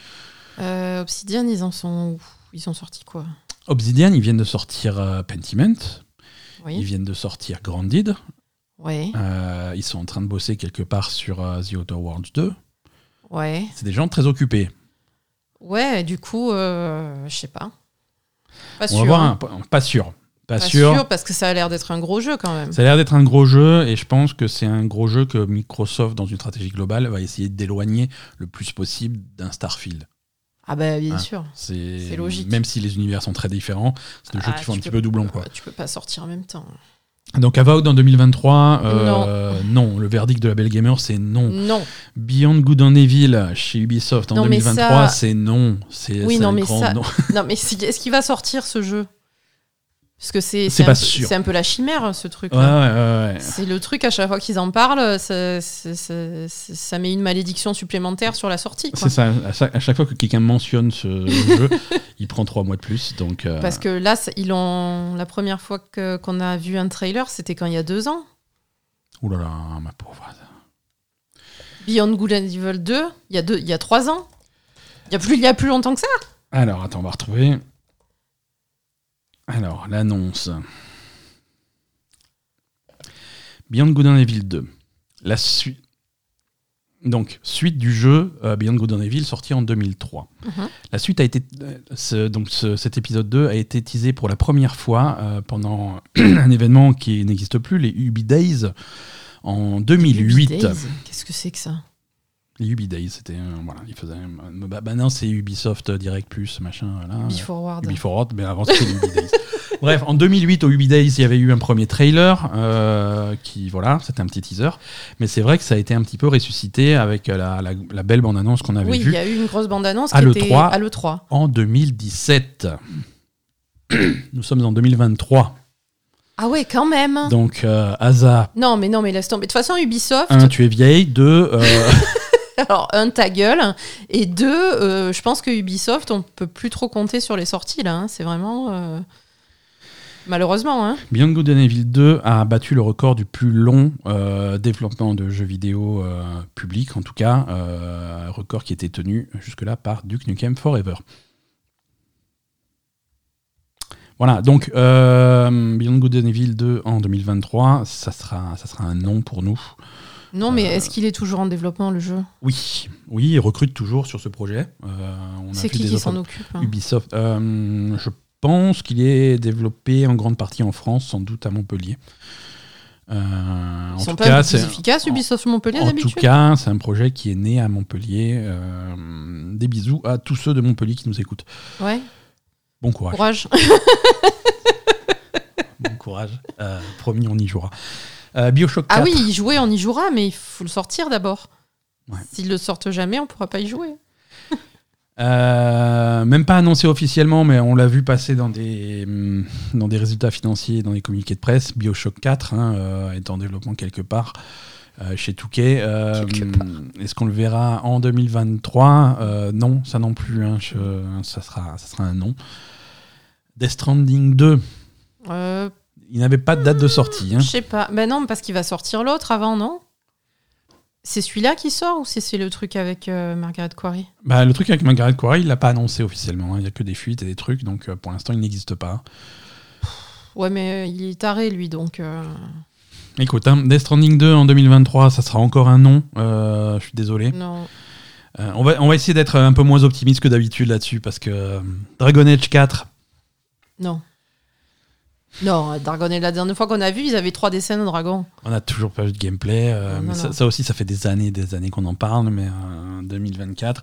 Euh, Obsidian, ils en sont Ils ont sorti quoi? Obsidian, ils viennent de sortir euh, Pentiment, ils viennent de sortir Grounded, Ouais. euh, ils sont en train de bosser quelque part sur The Outer Worlds 2. Ouais. C'est des gens très occupés. Ouais, du coup, euh, je sais pas. Pas On sûr. va voir hein. pas sûr. Pas, Pas sûr. sûr, parce que ça a l'air d'être un gros jeu quand même. Ça a l'air d'être un gros jeu et je pense que c'est un gros jeu que Microsoft, dans une stratégie globale, va essayer d'éloigner le plus possible d'un Starfield. Ah bah bien Ah. sûr. C'est C'est logique. Même si les univers sont très différents, c'est des jeux Ah, qui font un tu petit peux- peu doublon. Quoi. Tu peux pas sortir en même temps. Donc Avowed en 2023, euh, non. Le verdict de la Belle Gamer, c'est non. Non. Beyond Good and Evil chez Ubisoft en Non, mais 2023, ça- c'est non. C'est Oui, non, mais ça- non. non, mais est-ce qu'il va sortir ce jeu? Parce que c'est C'est un peu- un la chimère ce truc. Ouais, ouais, ouais, ouais. C'est le truc à chaque fois qu'ils en parlent, ça, ça- ça- ça met une malédiction supplémentaire sur la sortie. C'est ça. À chaque, fois que quelqu'un mentionne ce jeu, il prend trois mois de plus. Donc, euh, Parce que là, ils ont la première fois qu'on a vu un trailer, c'était quand il y a deux ans. Ouh là là, ma pauvre. Beyond Good and Evil 2, il y a deux, il y a trois ans. Il y a plus, il y a plus longtemps que ça. Alors, attends, on va retrouver. Alors, l'annonce. Beyond Good and Evil 2. La suite. Donc, suite du jeu euh, Beyond Good and Evil sorti en 2003. Mhm. La suite a été. euh, ce- donc, ce- cet épisode 2 a été teasé pour la première fois euh, pendant un événement qui n'existe plus, les Ubi Days, en 2008. Ubi Days, Qu'est-ce que c'est que ça? Les Ubi Days, c'était. euh, voilà, ils faisaient. un- bah, bah non, c'est Ubisoft Direct Plus, machin. Voilà. Ubi Forward. Ubi Forward, mais avant c'était Ubi Days. Bref, en 2008 au Ubi Days, il y avait eu un premier trailer euh, qui, voilà, c'était un petit teaser. Mais c'est vrai que ça a été un petit peu ressuscité avec la, la- la belle bande-annonce qu'on avait Oui, il vue y a eu une grosse bande-annonce À qui l'E3. était à l'E3. en 2017. Nous sommes en 2023. Ah ouais, quand même. Donc, euh, Asa, Non, mais non, mais laisse tomber. De toute façon, Ubisoft, un, tu es vieille. Deux, euh, alors un ta gueule, et deux, euh, je pense que Ubisoft, on peut plus trop compter sur les sorties là. hein. C'est vraiment euh, malheureusement. Hein. Beyond Good and Evil 2 a battu le record du plus long euh, développement de jeux vidéo public, en tout cas, record qui était tenu jusque-là par Duke Nukem Forever. Voilà, donc Beyond Good and Evil 2 en 2023, ça sera, ça sera un non pour nous. Non, mais Euh, est-ce qu'il est toujours en développement le jeu? Oui, oui, ils recrutent toujours sur ce projet. Euh, C'est qui des qui s'en occupe hein? Ubisoft. Euh, je pense qu'il est développé en grande partie en France, sans doute à Montpellier. Euh, en sont tout pas cas, plus c'est efficaces, Ubisoft Montpellier en tout d'habitude? cas, c'est un projet qui est né à Montpellier. Euh, des bisous à tous ceux de Montpellier qui nous écoutent. Ouais, Bon courage. courage. bon courage. Euh, promis, on y jouera. Euh, Bioshock 4. Ah oui, y jouer, on y jouera, mais il faut le sortir d'abord. Ouais. S'ils le sortent jamais, on pourra pas y jouer. Euh, même pas annoncé officiellement, mais on l'a vu passer dans des, hum, dans des résultats financiers, dans des communiqués de presse. Bioshock 4 hein, euh, est en développement quelque part euh, chez Touquet. Euh, part. Est-ce qu'on le verra en 2023 Euh, Non, ça non plus. hein, je- ça, sera, ça sera un non. Death Stranding 2, Euh, il n'avait pas de date de sortie. hein. Je sais pas. Ben non, parce qu'il va sortir l'autre avant, non? C'est celui-là qui sort ou c'est le truc avec euh, Margaret Quarry Bah, le truc avec Margaret Quarry, il l'a pas annoncé officiellement. hein. Il n'y a que des fuites et des trucs, donc euh, pour l'instant, il n'existe pas. Ouais, mais euh, il est taré, lui, donc... Écoute, hein, Death Stranding 2 en 2023, ça sera encore un non. Je suis désolé. Non. On, va, on va essayer d'être un peu moins optimiste que d'habitude là-dessus parce que Dragon Age 4, Non. Non, Dragon Age, la dernière fois qu'on a vu, ils avaient trois dessins de dragon. on n'a toujours pas vu de gameplay. euh, Non, mais non, ça, aussi, ça fait des années des années qu'on en parle. Mais euh, 2024,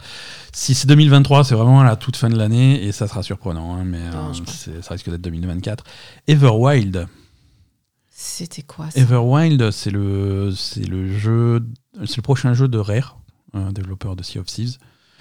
si c'est 2023, c'est vraiment à la toute fin de l'année et ça sera surprenant. hein, mais Non, euh, ça risque d'être 2024. Everwild. C'était quoi ça? Everwild, c'est le, c'est le jeu, le prochain jeu de Rare, un développeur de Sea of Thieves.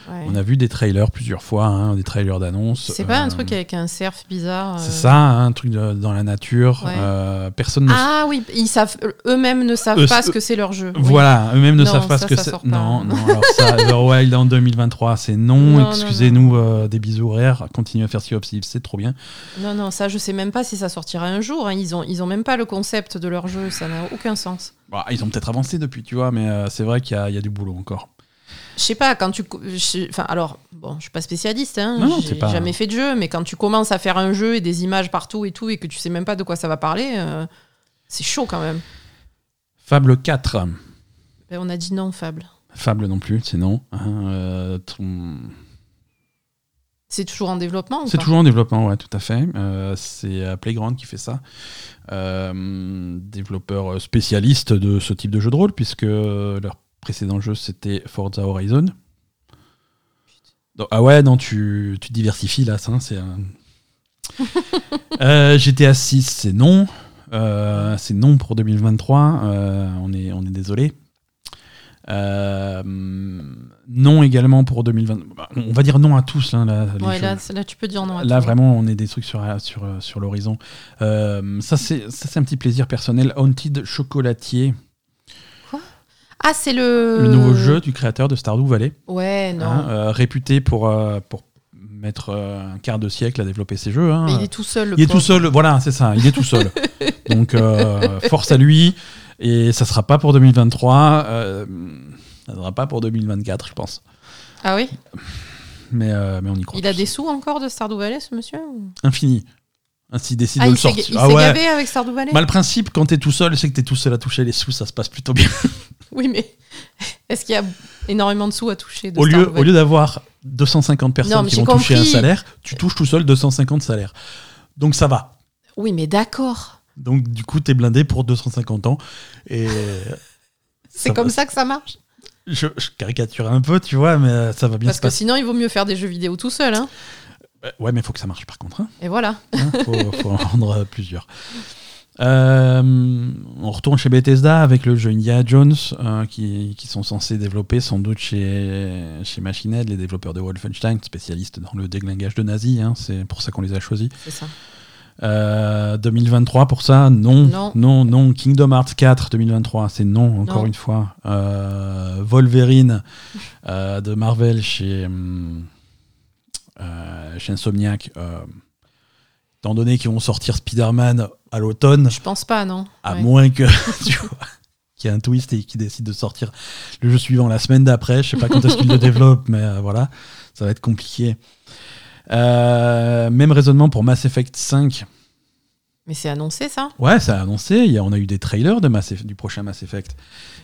Ouais. On a vu des trailers plusieurs fois, hein, des trailers d'annonces. C'est pas un Euh, truc avec un surf bizarre C'est euh, ça, hein, un truc de- dans la nature. Ouais. euh, personne ne. Ah oui, ils savent, eux-mêmes ne savent Eux- pas ce que c'est leur jeu. Oui. Voilà, eux-mêmes ne Non, savent pas ça, ce que c'est. Non, non, alors ça, Everwild en 2023, c'est non. Excusez-nous, euh, des bisous rares. Continuez à faire Sea of Thieves, c'est trop bien. Non, non, ça, je sais même pas si ça sortira un jour. hein. Ils, ont, ils ont même pas le concept de leur jeu. Ça n'a aucun sens. Bon, ils ont peut-être avancé depuis, tu vois, mais euh, c'est vrai qu'il y a du boulot encore. Je sais pas, quand tu. je- Enfin, alors, bon, je suis pas spécialiste, hein, Non, j'ai pas- jamais fait de jeu, mais quand tu commences à faire un jeu et des images partout et tout, et que tu sais même pas de quoi ça va parler, euh, c'est chaud quand même. Fable 4. Ben, on a dit non, Fable. Fable non plus, c'est non. hein, euh, ton- C'est toujours en développement C'est toujours en développement, ouais, tout à fait. Euh, c'est Playground qui fait ça. Euh, développeur spécialiste de ce type de jeu de rôle, puisque leur précédent jeu c'était Forza Horizon. Donc- ah ouais, non, tu, tu diversifies là, ça, hein, c'est un... Euh, GTA 6, c'est non. Euh, c'est non pour 2023. euh, on, est, on est désolé. Non également pour 2020. On va dire non à tous. Là, là, Ouais, là, tu peux dire non. à Là, vraiment, on est des trucs sur, sur, sur l'horizon. Ça, c'est ça, c'est un petit plaisir personnel. Haunted Chocolatier, Ah, c'est le. le nouveau jeu du créateur de Stardew Valley, Ouais, non. hein, euh, réputé pour, euh, pour mettre euh, un quart de siècle à développer ses jeux. hein. mais il est tout seul. le Il est tout seul, voilà, c'est ça, il est tout seul. Donc, force à lui. Et ça sera pas pour 2023, euh, ça sera pas pour 2024, je pense. Ah oui? Mais, mais on y croit. Il a des sous encore de Stardew Valley, ce monsieur Infini. Ainsi décide Ah, de il le sortir. il Ah s'est ouais. gavé avec Stardew Valley? Bah, le principe, quand t'es tout seul, c'est que t'es tout seul à toucher les sous, ça se passe plutôt bien. Oui, mais est-ce qu'il y a énormément de sous à toucher de Au lieu, au lieu d'avoir 250 personnes Non, qui vont toucher un salaire, tu touches tout seul 250 salaires. Donc ça va. Oui, mais d'accord. Donc du coup, t'es blindé pour 250 ans. Et C'est comme va. ça que ça marche. je, je caricature un peu, tu vois, mais ça va bien Parce se que passer. sinon, il vaut mieux faire des jeux vidéo tout seul. Hein. Euh, Ouais, mais il faut que ça marche par contre. Hein. Et voilà. Hein, faut, faut en rendre plusieurs. Euh, on retourne chez Bethesda avec le jeu Indiana Jones euh, qui, qui sont censés développer sans doute chez, chez Machine Head, les développeurs de Wolfenstein, spécialistes dans le déglingage de nazis. hein, c'est pour ça qu'on les a choisis. C'est ça. Euh, 2023 pour ça, non. Non. Non, non. Kingdom Hearts 4 2023, c'est non, encore Non. une fois. Euh, Wolverine euh, de Marvel chez, euh, chez Insomniac. euh, étant donné qu'ils vont sortir Spider-Man à l'automne, Je pense pas, non. à Ouais. moins que tu vois, qu'il y ait un twist et qu'ils décident de sortir le jeu suivant la semaine d'après. Je sais pas quand est-ce qu'ils le développent, mais euh, voilà, ça va être compliqué. Euh, même raisonnement pour Mass Effect 5. Mais c'est annoncé, ça? Ouais, a annoncé. Il y a- on a eu des trailers de Mass du prochain Mass Effect.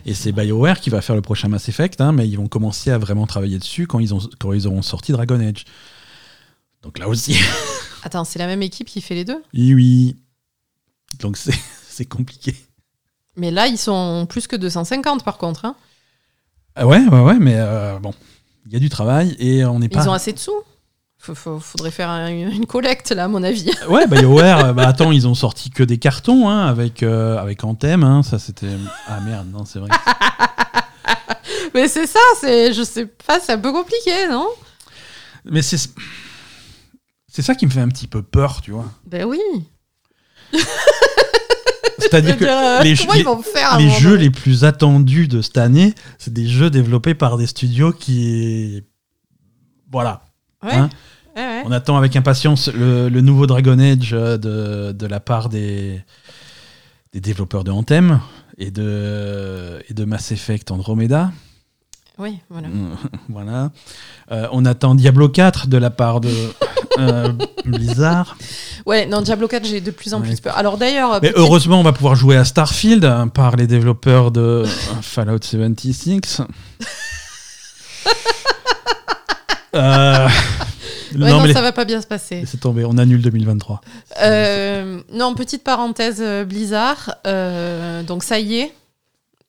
Et c'est BioWare qui va faire le prochain Mass Effect, hein, mais ils vont commencer à vraiment travailler dessus quand ils, ont, quand ils auront sorti Dragon Age. Donc là aussi, Attends, c'est la même équipe qui fait les deux? Oui, oui. Donc c'est compliqué. Mais là, ils sont plus que 250 par contre. Hein. Ah ouais, ouais, ouais, mais euh, bon, il y a du travail et on n'est Ils pas. ont assez de sous Faudrait faire un- une collecte, là, à mon avis. Ouais, BioWare, euh, bah attends, ils ont sorti que des cartons hein, avec, euh, avec Anthem. hein, ça c'était. Ah merde, non, c'est vrai. Mais c'est ça, c'est, je sais pas, c'est un peu compliqué, non? Mais c'est. C'est ça qui me fait un petit peu peur, tu vois. Ben oui. C'est-à-dire que euh, les, faire moment jeux les plus attendus de cette année, c'est des jeux développés par des studios qui. Voilà. Ouais, hein. ouais, ouais. On attend avec impatience le, le nouveau Dragon Age euh, de, de la part des, des développeurs de Anthem et de, et de Mass Effect Andromeda. Oui, voilà. voilà. Euh, on attend Diablo 4 de la part de euh, Blizzard. Ouais, non, Diablo 4, j'ai de plus en Ouais. plus peur. Alors d'ailleurs, Mais heureusement, on va pouvoir jouer à Starfield hein, par les développeurs de euh, Fallout 76. Euh, Ouais, non, non, mais ça va pas bien se passer. laissez tomber, on annule 2023. Euh, non, petite parenthèse Blizzard. Euh, donc ça y est,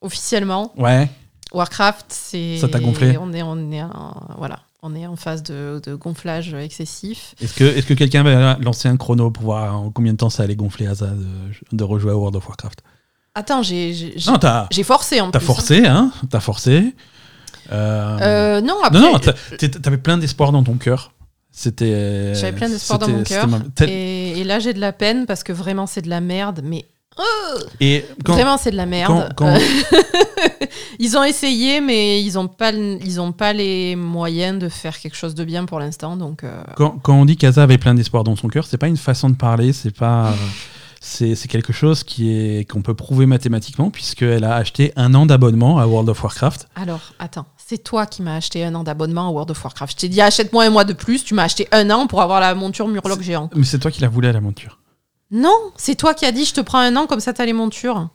officiellement, Ouais, Warcraft, c'est. Ça t'a gonflé On est, on est, en, voilà, on est en phase de, de gonflage excessif. est-ce que, est que quelqu'un va lancer un chrono pour voir en combien de temps ça allait gonfler à ça de, de rejouer à World of Warcraft? Attends, j'ai, j'ai, j'ai- Non, t'as j'ai forcé en t'as plus. forcé, hein T'as forcé. Euh, Euh, non, après, non, non, t'avais plein d'espoir dans ton cœur. C'était. j'avais plein d'espoir dans mon cœur. ma- Et, et là, j'ai de la peine parce que vraiment, c'est de la merde. Mais Et quand, vraiment, c'est de la merde. quand- quand- ils ont essayé, mais ils n'ont pas, ils ont pas les moyens de faire quelque chose de bien pour l'instant. Donc, euh, Quand, on dit qu'Aza avait plein d'espoir dans son cœur, c'est pas une façon de parler, c'est pas. C'est quelque chose qui est qu'on peut prouver mathématiquement puisqu'elle a acheté un an d'abonnement à World of Warcraft. alors, attends, C'est toi qui m'as acheté un an d'abonnement à World of Warcraft. Je t'ai dit achète-moi un mois de plus, tu m'as acheté un an pour avoir la monture Murloc géant. Mais c'est toi qui la voulais la monture. Non, c'est toi qui as dit je te prends un an comme ça t'as les montures.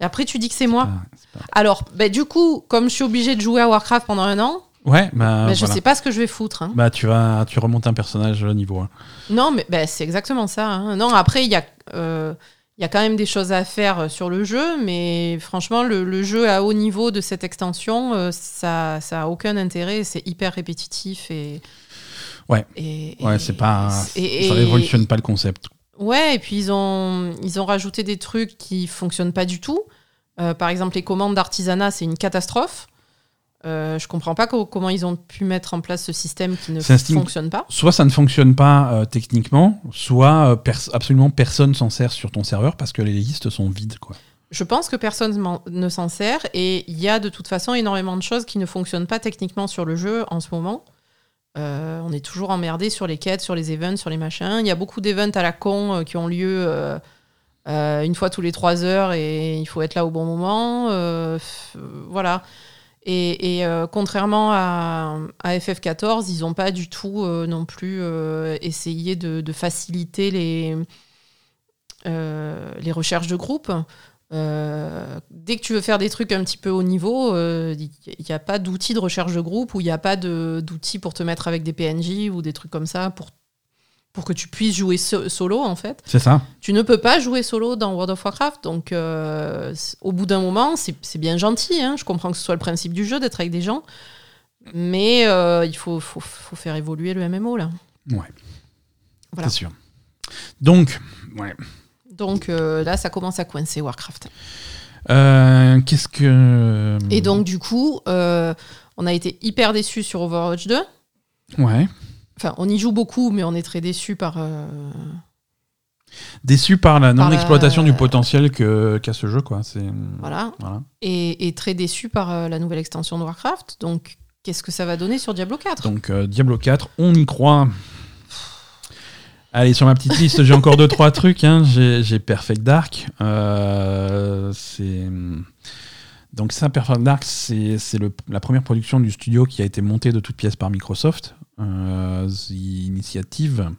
Et après tu dis que c'est moi. Pas- Alors, bah, du coup, comme je suis obligée de jouer à Warcraft pendant un an, Ouais, bah, bah, je voilà. sais pas ce que je vais foutre. hein. Bah, tu vas, tu remontes un personnage au niveau 1. Non, mais bah, c'est exactement ça. hein. Non, après, il y, a, euh, il y a quand même des choses à faire euh, sur le jeu, mais franchement, le, le jeu à haut niveau de cette extension, euh, ça ça a aucun intérêt. C'est hyper répétitif et. Ouais. Et, Ouais, c'est pas, et- ça révolutionne pas le concept. Ouais, et puis ils ont, ils ont rajouté des trucs qui fonctionnent pas du tout. Euh, par exemple, les commandes d'artisanat, c'est une catastrophe. Euh, je comprends pas co- comment ils ont pu mettre en place ce système qui ne fonctionne pas. Soit ça ne fonctionne pas euh, techniquement, soit euh, pers- absolument personne s'en sert sur ton serveur parce que les listes sont vides. Quoi. Je pense que personne ne s'en sert et il y a de toute façon énormément de choses qui ne fonctionnent pas techniquement sur le jeu en ce moment. Euh, on est toujours emmerdé sur les quêtes, sur les events, sur les machins. Il y a beaucoup d'events à la con euh, qui ont lieu euh, une fois tous les trois heures et il faut être là au bon moment. Voilà. Et, contrairement à, à FF14, ils n'ont pas du tout non plus essayé de, faciliter les, les recherches de groupe. Euh, dès que tu veux faire des trucs un petit peu haut niveau, euh, il n'y a pas d'outils de recherche de groupe ou il n'y a pas d'outils pour te mettre avec des PNJ ou des trucs comme ça pour, pour que tu puisses jouer so- solo en fait. C'est ça Tu ne peux pas jouer solo dans World of Warcraft, donc euh, au bout d'un moment, c'est c'est bien gentil. hein. Je comprends que ce soit le principe du jeu d'être avec des gens, mais euh, il faut, faut, faut faire évoluer le MMO là. Ouais, Voilà. c'est sûr. Donc, ouais. Donc euh, là, ça commence à coincer Warcraft. Euh, Qu'est-ce que. Et donc du coup, euh, on a été hyper déçus sur Overwatch 2. Ouais. Enfin, on y joue beaucoup, mais on est très déçus par. euh, Déçu par la non-exploitation du potentiel qu'a ce jeu, quoi. Voilà. Voilà. Et, et très déçus par euh, la nouvelle extension de Warcraft. Donc, qu'est-ce que ça va donner sur Diablo 4 Donc, euh, Diablo 4, on y croit. Allez, sur ma petite liste, j'ai encore deux, trois trucs. hein. J'ai Perfect Dark. Euh. Donc, ça, Perfect Dark, c'est la première production du studio qui a été montée de toutes pièces par Microsoft. Euh, The Initiative.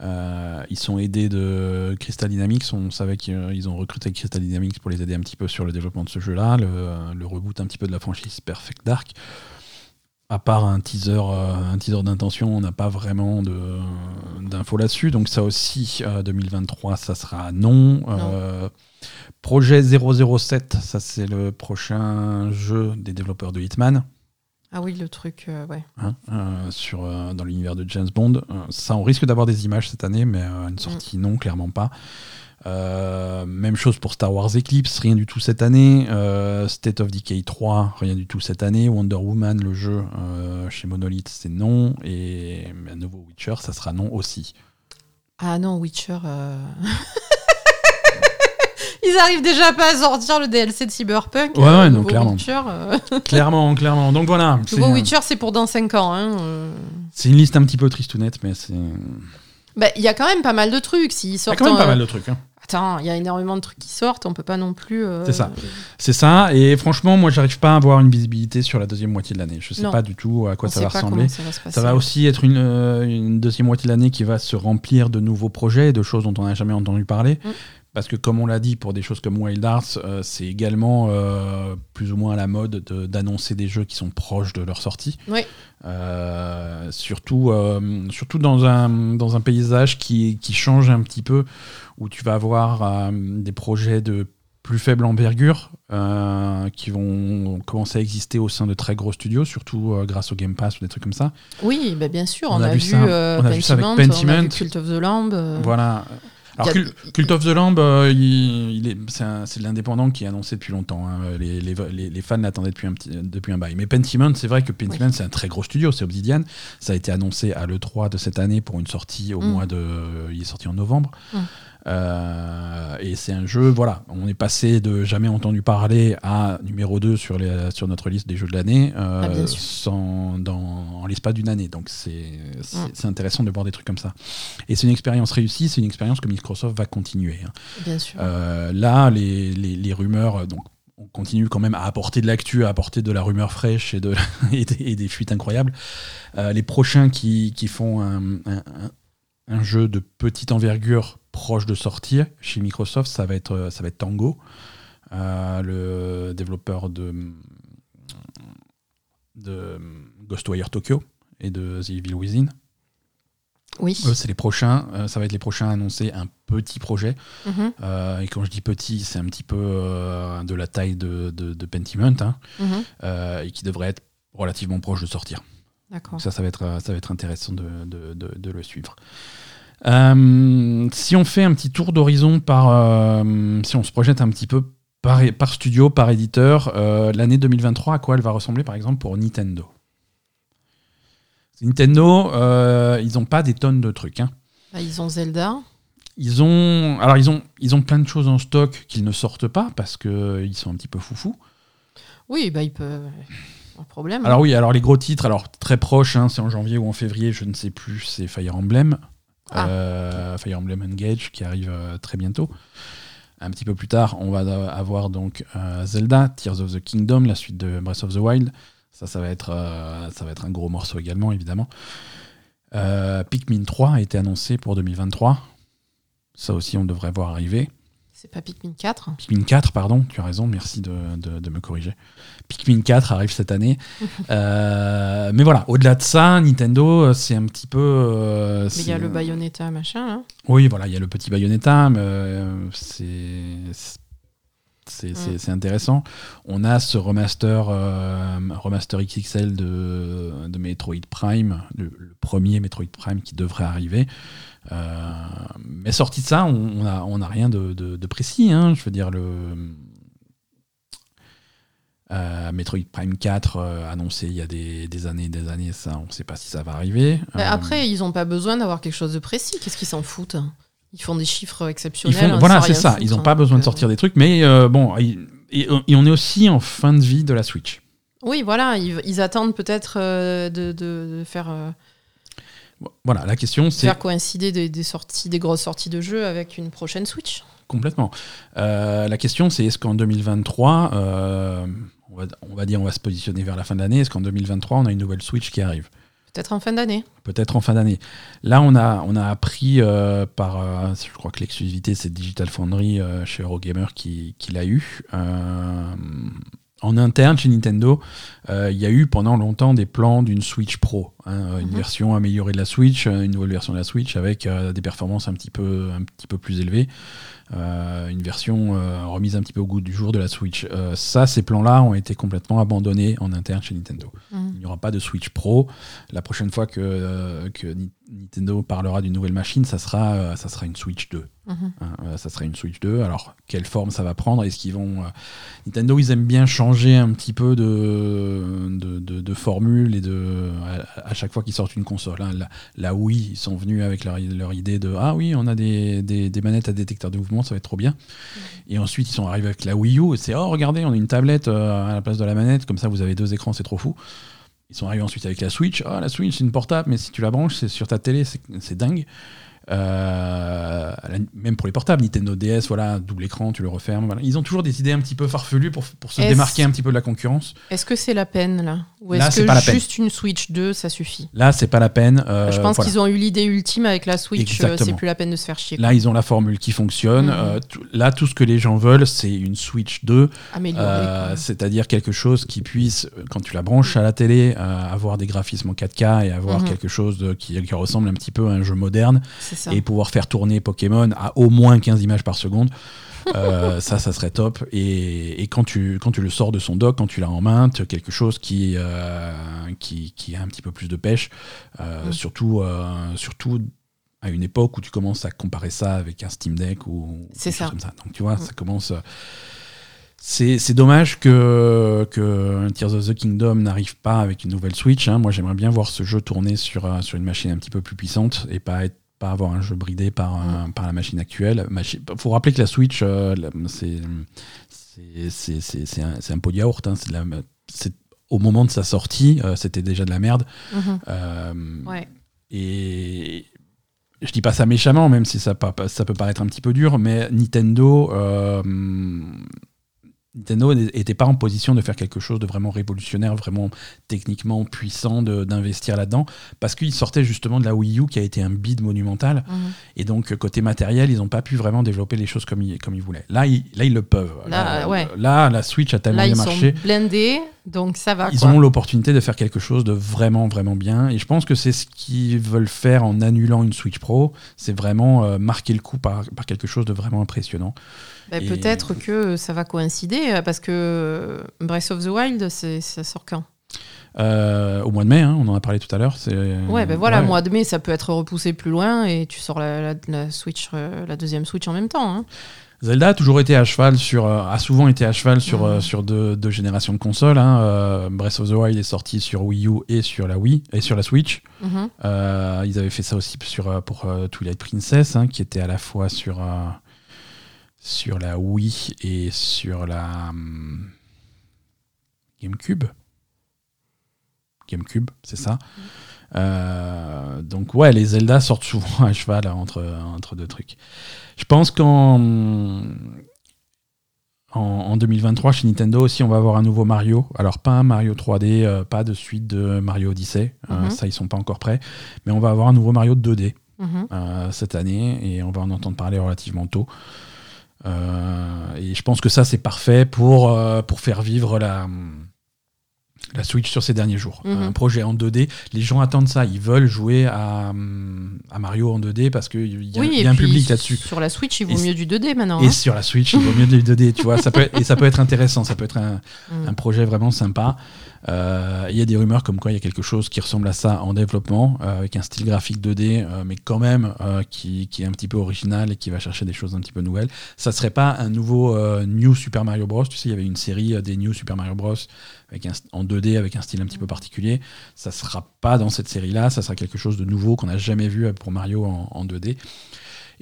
Euh, ils sont aidés de Crystal Dynamics. On savait qu'ils ont recruté Crystal Dynamics pour les aider un petit peu sur le développement de ce jeu-là, le, le reboot un petit peu de la franchise Perfect Dark. À part un teaser, euh, un teaser d'intention, on n'a pas vraiment de- d'infos là-dessus. Donc ça aussi, euh, 2023, ça sera non. Euh, projet 007, ça c'est le prochain jeu des développeurs de Hitman. Ah oui, le truc, euh, ouais. hein, euh, sur, euh, dans l'univers de James Bond. Ça, on risque d'avoir des images cette année, mais une sortie non, clairement pas. Même chose pour Star Wars Eclipse, rien du tout cette année. State of Decay 3, rien du tout cette année. Wonder Woman, le jeu chez Monolith, c'est non. Et un nouveau Witcher, ça sera non aussi. Ah non, Witcher. euh, Ils arrivent déjà pas à sortir le DLC de Cyberpunk. Ouais, ouais, euh, non, clairement. Witcher, euh, clairement, clairement. Donc voilà. Nouveau Witcher, c'est pour dans 5 ans. hein, euh. c'est une liste un petit peu tristounette, mais c'est. Il Bah, Il y a quand même pas mal de trucs. S'ils y a sortent. quand même pas mal de trucs. hein. Attends, il y a énormément de trucs qui sortent. On peut pas non plus. euh, C'est ça. C'est ça, et franchement, moi, j'arrive pas à avoir une visibilité sur la deuxième moitié de l'année. Je sais Non. pas du tout à quoi on ça va ressembler. ça va. Ça aussi être une, euh, une deuxième moitié de l'année qui va se remplir de nouveaux projets et de choses dont on n'a jamais entendu parler. Mm. Parce que, comme on l'a dit, pour des choses comme Wild Arts, euh, c'est également euh, plus ou moins à la mode de- d'annoncer des jeux qui sont proches de leur sortie. Oui. Euh, surtout, surtout dans, un, dans un paysage qui, qui change un petit peu, où tu vas avoir des projets de plus faible envergure euh, qui vont commencer à exister au sein de très gros studios, surtout euh, grâce au Game Pass ou des trucs comme ça. Oui, bah, bien sûr. On On, a vu ça. euh, On a vu ça avec Pentiment, on a Pentiment. vu Cult of the Lamb. Voilà. Alors, Y a- Cul- Cult of the Lamb, euh, il, il est, c'est, un- c'est de l'indépendant qui est annoncé depuis longtemps. hein. Les, les- les- les fans l'attendaient depuis un, petit, depuis un bail. Mais Pentiment, c'est vrai que Pentiment, c'est un très gros studio, c'est Obsidian. Ça a été annoncé à l'E3 de cette année pour une sortie au Mm. mois de. Il est sorti en novembre. Mm. Euh, et c'est un jeu, voilà, on est passé de jamais entendu parler à numéro 2 sur, les, sur notre liste des jeux de l'année euh, Ah, sans, dans, en l'espace d'une année. Donc c'est Mm. c'est intéressant de voir des trucs comme ça. Et c'est une expérience réussie, c'est une expérience que Microsoft va continuer. hein. Bien sûr. Euh, là, les, les- les rumeurs, donc on continue quand même à apporter de l'actu, à apporter de la rumeur fraîche et, de, et, des, fuites incroyables. les prochains qui, qui font un, un, jeu de petite envergure proche de sortir chez Microsoft, ça va être, ça va être Tango, le développeur de, de Ghostwire Tokyo et de The Evil Within. Oui. c'est les prochains. Euh, ça va être les prochains à annoncer un petit projet. Mhm. Euh, et quand je dis petit, c'est un petit peu euh, de la taille de, de, Pentiment, hein, mhm. et qui devrait être relativement proche de sortir. D'accord. Ça, ça va être, ça va être intéressant de, de le suivre. Si on fait un petit tour d'horizon par, si on se projette un petit peu par, par studio, par éditeur, l'année 2023, à quoi elle va ressembler par exemple pour Nintendo? Nintendo, euh, ils n'ont pas des tonnes de trucs. Hein. Bah, ils ont Zelda. Ils ont, alors ils ont, ils ont plein de choses en stock qu'ils ne sortent pas parce qu'ils sont un petit peu foufous. Oui, bah ils peuvent. Problème. Alors oui, alors les gros titres, alors très proches, hein, c'est en janvier ou en février, je ne sais plus, c'est Fire Emblem. Ah. Euh, Fire Emblem Engage qui arrive euh, très bientôt. Un petit peu plus tard, on va avoir donc Zelda, Tears of the Kingdom, la suite de Breath of the Wild. Ça, ça va être, euh, ça va être un gros morceau également, évidemment. Euh, Pikmin 3 a été annoncé pour 2023. Ça aussi, on devrait voir arriver. C'est pas Pikmin 4 Pikmin 4, pardon, tu as raison, merci de, me corriger. Pikmin 4 arrive cette année. Euh, mais voilà, au-delà de ça, Nintendo, c'est un petit peu. mais il y a le Bayonetta, machin, là. Oui, voilà, il y a le petit Bayonetta, mais c'est Mm. C'est intéressant. On a ce remaster, euh, remaster XXL de, de Metroid Prime, le, premier Metroid Prime qui devrait arriver. Euh, mais sorti de ça, on n'a on a rien de, de, précis. Hein. Je veux dire, le euh, Metroid Prime 4 annoncé il y a des, des, années des années, ça, on ne sait pas si ça va arriver. après, ils n'ont pas besoin d'avoir quelque chose de précis. Qu'est-ce qu'ils s'en foutent? Ils font des chiffres exceptionnels. voilà, c'est ça. ils n'ont pas besoin de sortir des trucs, mais euh, bon, et, on est aussi en fin de vie de la Switch. Oui, voilà, ils, attendent peut-être euh, de, faire. Euh, voilà, la question c'est. Faire coïncider des, sorties, des grosses sorties de jeux avec une prochaine Switch. Complètement. la question c'est est-ce qu'en 2023, on va, on va dire, on va se positionner vers la fin de l'année, est-ce qu'en 2023 on a une nouvelle Switch qui arrive? Peut-être en fin d'année. Peut-être en fin d'année. Là, on a, on a appris euh, par, euh, je crois que l'exclusivité, c'est Digital Foundry euh, chez Eurogamer qui, qui l'a eu. En interne, chez Nintendo, il y a eu pendant longtemps des plans d'une Switch Pro, hein, une mhm. version améliorée de la Switch, une nouvelle version de la Switch avec des performances un petit peu, un petit peu plus élevées. Euh, une version euh, remise un petit peu au goût du jour de la Switch. Euh, ça, ces plans-là ont été complètement abandonnés en interne chez Nintendo. Mhm. Il n'y aura pas de Switch Pro. La prochaine fois que, que Nintendo parlera d'une nouvelle machine, ça sera, ça sera une Switch 2. Mhm. Hein, ça sera une Switch 2. Alors, quelle forme ça va prendre? Est-ce qu'ils vont. Nintendo, ils aiment bien changer un petit peu de, de, de, formule et de. À, chaque fois qu'ils sortent une console. Hein. La, Wii, ils sont venus avec leur, leur idée de Ah oui, on a des, des, des manettes à détecteur de mouvement ça va être trop bien. Et ensuite, ils sont arrivés avec la Wii U, et c'est oh, regardez, on a une tablette euh, à la place de la manette, comme ça vous avez deux écrans, c'est trop fou. Ils sont arrivés ensuite avec la Switch. oh, la Switch, c'est une portable, mais si tu la branches, c'est sur ta télé, c'est dingue. Euh, même pour les portables, Nintendo DS, voilà, double écran, tu le refermes. Ils ont toujours des idées un petit peu farfelues pour, pour se démarquer un petit peu de la concurrence. Est-ce que c'est la peine là? Ou est-ce que pas juste une Switch 2, ça suffit? Là, c'est pas la peine. Euh, Je pense qu'ils ont eu l'idée ultime avec la Switch, euh, c'est plus la peine de se faire chier. Là, ils ont la formule qui fonctionne. Mhm. là, tout ce que les gens veulent, c'est une Switch 2. C'est-à-dire quelque chose qui puisse, quand tu la branches à la télé, avoir des graphismes en 4K et avoir mhm. quelque chose qui, qui ressemble un petit peu à un jeu moderne et pouvoir faire tourner Pokémon à au moins 15 images par seconde. Euh, ça, ça serait top. Et, quand, tu, quand tu le sors de son dock, quand tu l'as en main, tu as quelque chose qui, euh, qui, qui, a un petit peu plus de pêche. Euh, mm. surtout, surtout à une époque où tu commences à comparer ça avec un Steam Deck ou c'est ça. comme ça. Donc tu vois, mm. ça commence. C'est dommage que, que Tears of the Kingdom n'arrive pas avec une nouvelle Switch. Hein. Moi, j'aimerais bien voir ce jeu tourner sur, sur une machine un petit peu plus puissante et pas être pas avoir un jeu bridé par, mm. par la machine actuelle. Il faut rappeler que la Switch, euh, c'est un, un, pot de yaourt. Hein, au moment de sa sortie, euh, c'était déjà de la merde. Mm-hmm. Euh, et je dis pas ça méchamment, même si ça, ça peut paraître un petit peu dur, mais Nintendo Nintendo n'était pas en position de faire quelque chose de vraiment révolutionnaire, vraiment techniquement puissant, d'investir là-dedans, parce qu'ils sortaient justement de la Wii U qui a été un bid monumental. Mhm. Et donc, côté matériel, ils n'ont pas pu vraiment développer les choses comme ils, comme ils voulaient. Là, ils, là, ils le peuvent. Là, ouais. là, la Switch a tellement Là, bien ils marché. sont blindés, donc ça va. Ils quoi. ont l'opportunité de faire quelque chose de vraiment, vraiment bien. Et je pense que c'est ce qu'ils veulent faire en annulant une Switch Pro. C'est vraiment euh, marquer le coup par, par quelque chose de vraiment impressionnant. Bah, Et- Peut-être que ça va coïncider, euh, parce que Breath of the Wild, ça sort quand? Euh, au mois de mai, hein, on en a parlé tout à l'heure. Ouais, ben voilà, ouais. mois de mai, ça peut être repoussé plus loin et tu sors la, la- la Switch, euh, la deuxième Switch en même temps. hein. Zelda a toujours été à cheval sur, euh, a souvent été à cheval sur, euh, sur deux, deux générations de consoles. hein. Euh, Breath of the Wild est sorti sur Wii U et sur la Wii et sur la Switch. Mhm. Euh, ils avaient fait ça aussi sur, euh, pour euh, Twilight Princess, qui était à la fois sur, euh, sur la Wii et sur la hum, GameCube. GameCube, c'est ça. Euh, donc ouais, les Zelda sortent souvent à cheval hein, entre, entre deux trucs. Je pense qu'en en, en 2023 chez Nintendo aussi, on va avoir un nouveau Mario. Alors pas un Mario 3D, euh, pas de suite de Mario Odyssey. Euh, Mhm. ça, ils sont pas encore prêts. Mais on va avoir un nouveau Mario 2D Mhm. euh, cette année et on va en entendre parler relativement tôt. Euh, et je pense que ça, c'est parfait pour, euh, pour faire vivre la, la Switch sur ces derniers jours. Mhm. Un projet en 2D, les gens attendent ça. Ils veulent jouer à, à Mario en 2D parce qu'il y a, Oui, y a un public là-dessus. Sur la Switch, il vaut mieux du 2D maintenant. Et hein. sur la Switch, il vaut mieux du 2D, tu vois. Ça peut, et ça peut être intéressant, ça peut être un, Mm. un projet vraiment sympa. Euh, Il y a des rumeurs comme quoi il y a quelque chose qui ressemble à ça en développement, euh, avec un style graphique 2D, euh, mais quand même qui, est un petit peu original et qui va chercher des choses un petit peu nouvelles. Ça serait pas un nouveau New Super Mario Bros. Tu sais, il y avait une série des New Super Mario Bros. Avec en 2D avec un style un petit peu particulier. Ça sera pas dans cette série-là, ça sera quelque chose de nouveau qu'on n'a jamais vu pour Mario en, en 2D.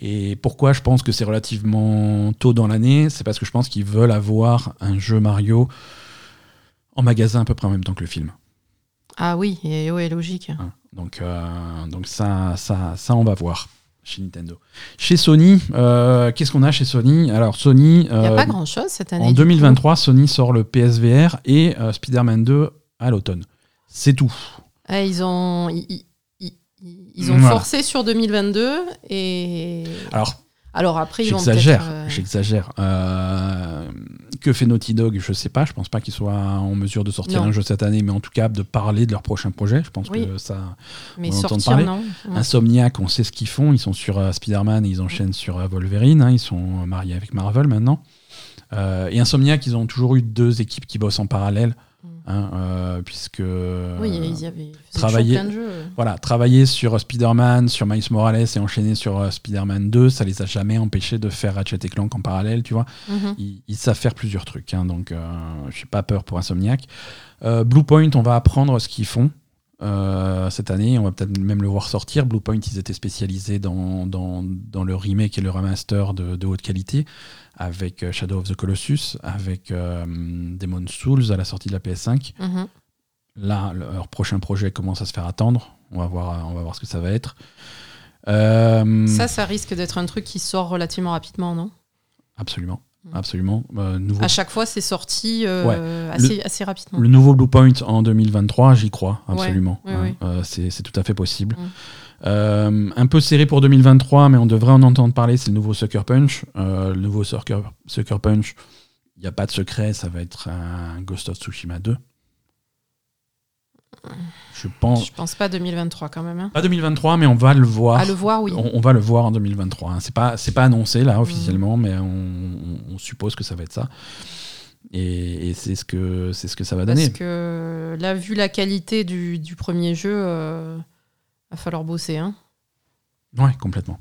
Et pourquoi je pense que c'est relativement tôt dans l'année C'est parce que je pense qu'ils veulent avoir un jeu Mario en magasin à peu près en même temps que le film. Ah oui, et ouais, logique. hein. Donc, euh, donc ça, ça, ça, on va voir chez Nintendo. Chez Sony, euh, qu'est-ce qu'on a chez Sony? Alors Sony, Il n'y a euh, pas grand-chose cette année. en du 2023, Sony sort le PSVR et Spider-Man 2 à l'automne. C'est tout. Ah, ils ont, ils, ils- ils- ils ont Voilà. forcé sur 2022 et Alors, alors après ils vont J'exagère, j'exagère. Euh, que fait Naughty Dog Je sais pas. Je pense pas qu'ils soient en mesure de sortir Non. un jeu cette année, mais en tout cas de parler de leur prochain projet. Je pense Oui. que ça. mais on sortir parler. non. Ouais. Insomniac, on sait ce qu'ils font. Ils sont sur euh, Spider-Man et ils enchaînent sur euh, Wolverine. hein. Ils sont mariés avec Marvel maintenant. Euh, et Insomniac, ils ont toujours eu deux équipes qui bossent en parallèle. Hein, euh, puisque Oui, ils y avaient plein de jeux. voilà, travailler sur euh, Spider-Man, sur Miles Morales et enchaîner sur euh, Spider-Man 2, ça les a jamais empêchés de faire Ratchet et Clank en parallèle, tu vois. Mhm. Ils, ils savent faire plusieurs trucs, hein, donc je suis pas peur pour Insomniac. Bluepoint, on va apprendre ce qu'ils font euh, cette année, on va peut-être même le voir sortir. Bluepoint, ils étaient spécialisés dans, dans, dans le remake et le remaster de, de haute qualité, avec euh, Shadow of the Colossus, avec euh, Demon's Souls à la sortie de la PS5. Mhm. Là, leur prochain projet commence à se faire attendre. On va voir, on va voir ce que ça va être. Euh, Ça, ça risque d'être un truc qui sort relativement rapidement, non? Absolument, Mm. absolument. Euh, nouveau À chaque fois, c'est sorti euh, assez, assez rapidement. Le nouveau Bluepoint en 2023, j'y crois, absolument. Ouais, ouais, euh, c'est c'est tout à fait possible. Mm. Euh, un peu serré pour 2023, mais on devrait en entendre parler, c'est le nouveau Sucker Punch. Euh, le nouveau Sucker, Sucker Punch, il n'y a pas de secret, ça va être un Ghost of Tsushima 2. Je pense. Je pense pas 2023 quand même. hein. Pas 2023, mais on va le voir. À le voir, oui. On, on va le voir en 2023. hein. C'est pas, c'est pas annoncé là officiellement, mais on, suppose que ça va être ça. Et, et c'est ce que c'est ce que ça va donner. Parce que là, vu la qualité du, du premier jeu, euh, va falloir bosser. Hein. Ouais, complètement.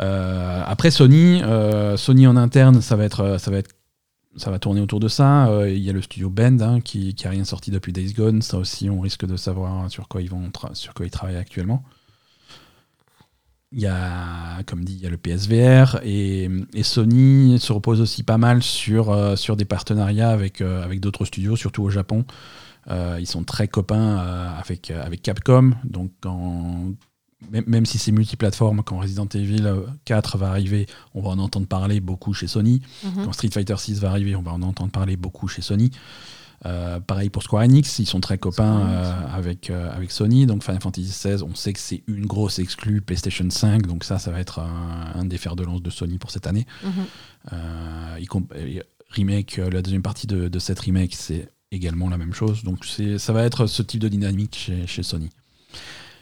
Euh, après Sony, euh, Sony en interne, ça va être, ça va tourner autour de ça. Euh, Il y a le studio Bend hein, qui, qui rien sorti depuis Days Gone. Ça aussi, on risque de savoir sur quoi ils vont, travaillent actuellement. Il y a, comme dit, il le PSVR et, Sony se repose aussi pas mal sur, euh, des partenariats euh, avec d'autres studios, surtout au Japon. Euh, ils sont très copains euh, avec, avec Capcom. Donc, même, même si c'est multiplateforme, quand Resident Evil 4 va arriver, on va en entendre parler beaucoup chez Sony. Mhm. Quand Street Fighter 6 va arriver, on va en entendre parler beaucoup chez Sony. Euh, pareil pour Square Enix, ils sont très copains euh, avec, euh, avec Sony. Donc Final Fantasy XVI, on sait que c'est une grosse exclue PlayStation 5, donc ça, ça va être un, un des fers de lance de Sony pour cette année. Mhm. Euh, euh, remake, euh, la deuxième partie de, de cette remake, c'est également la même chose. Donc ça va être ce type de dynamique chez, chez Sony.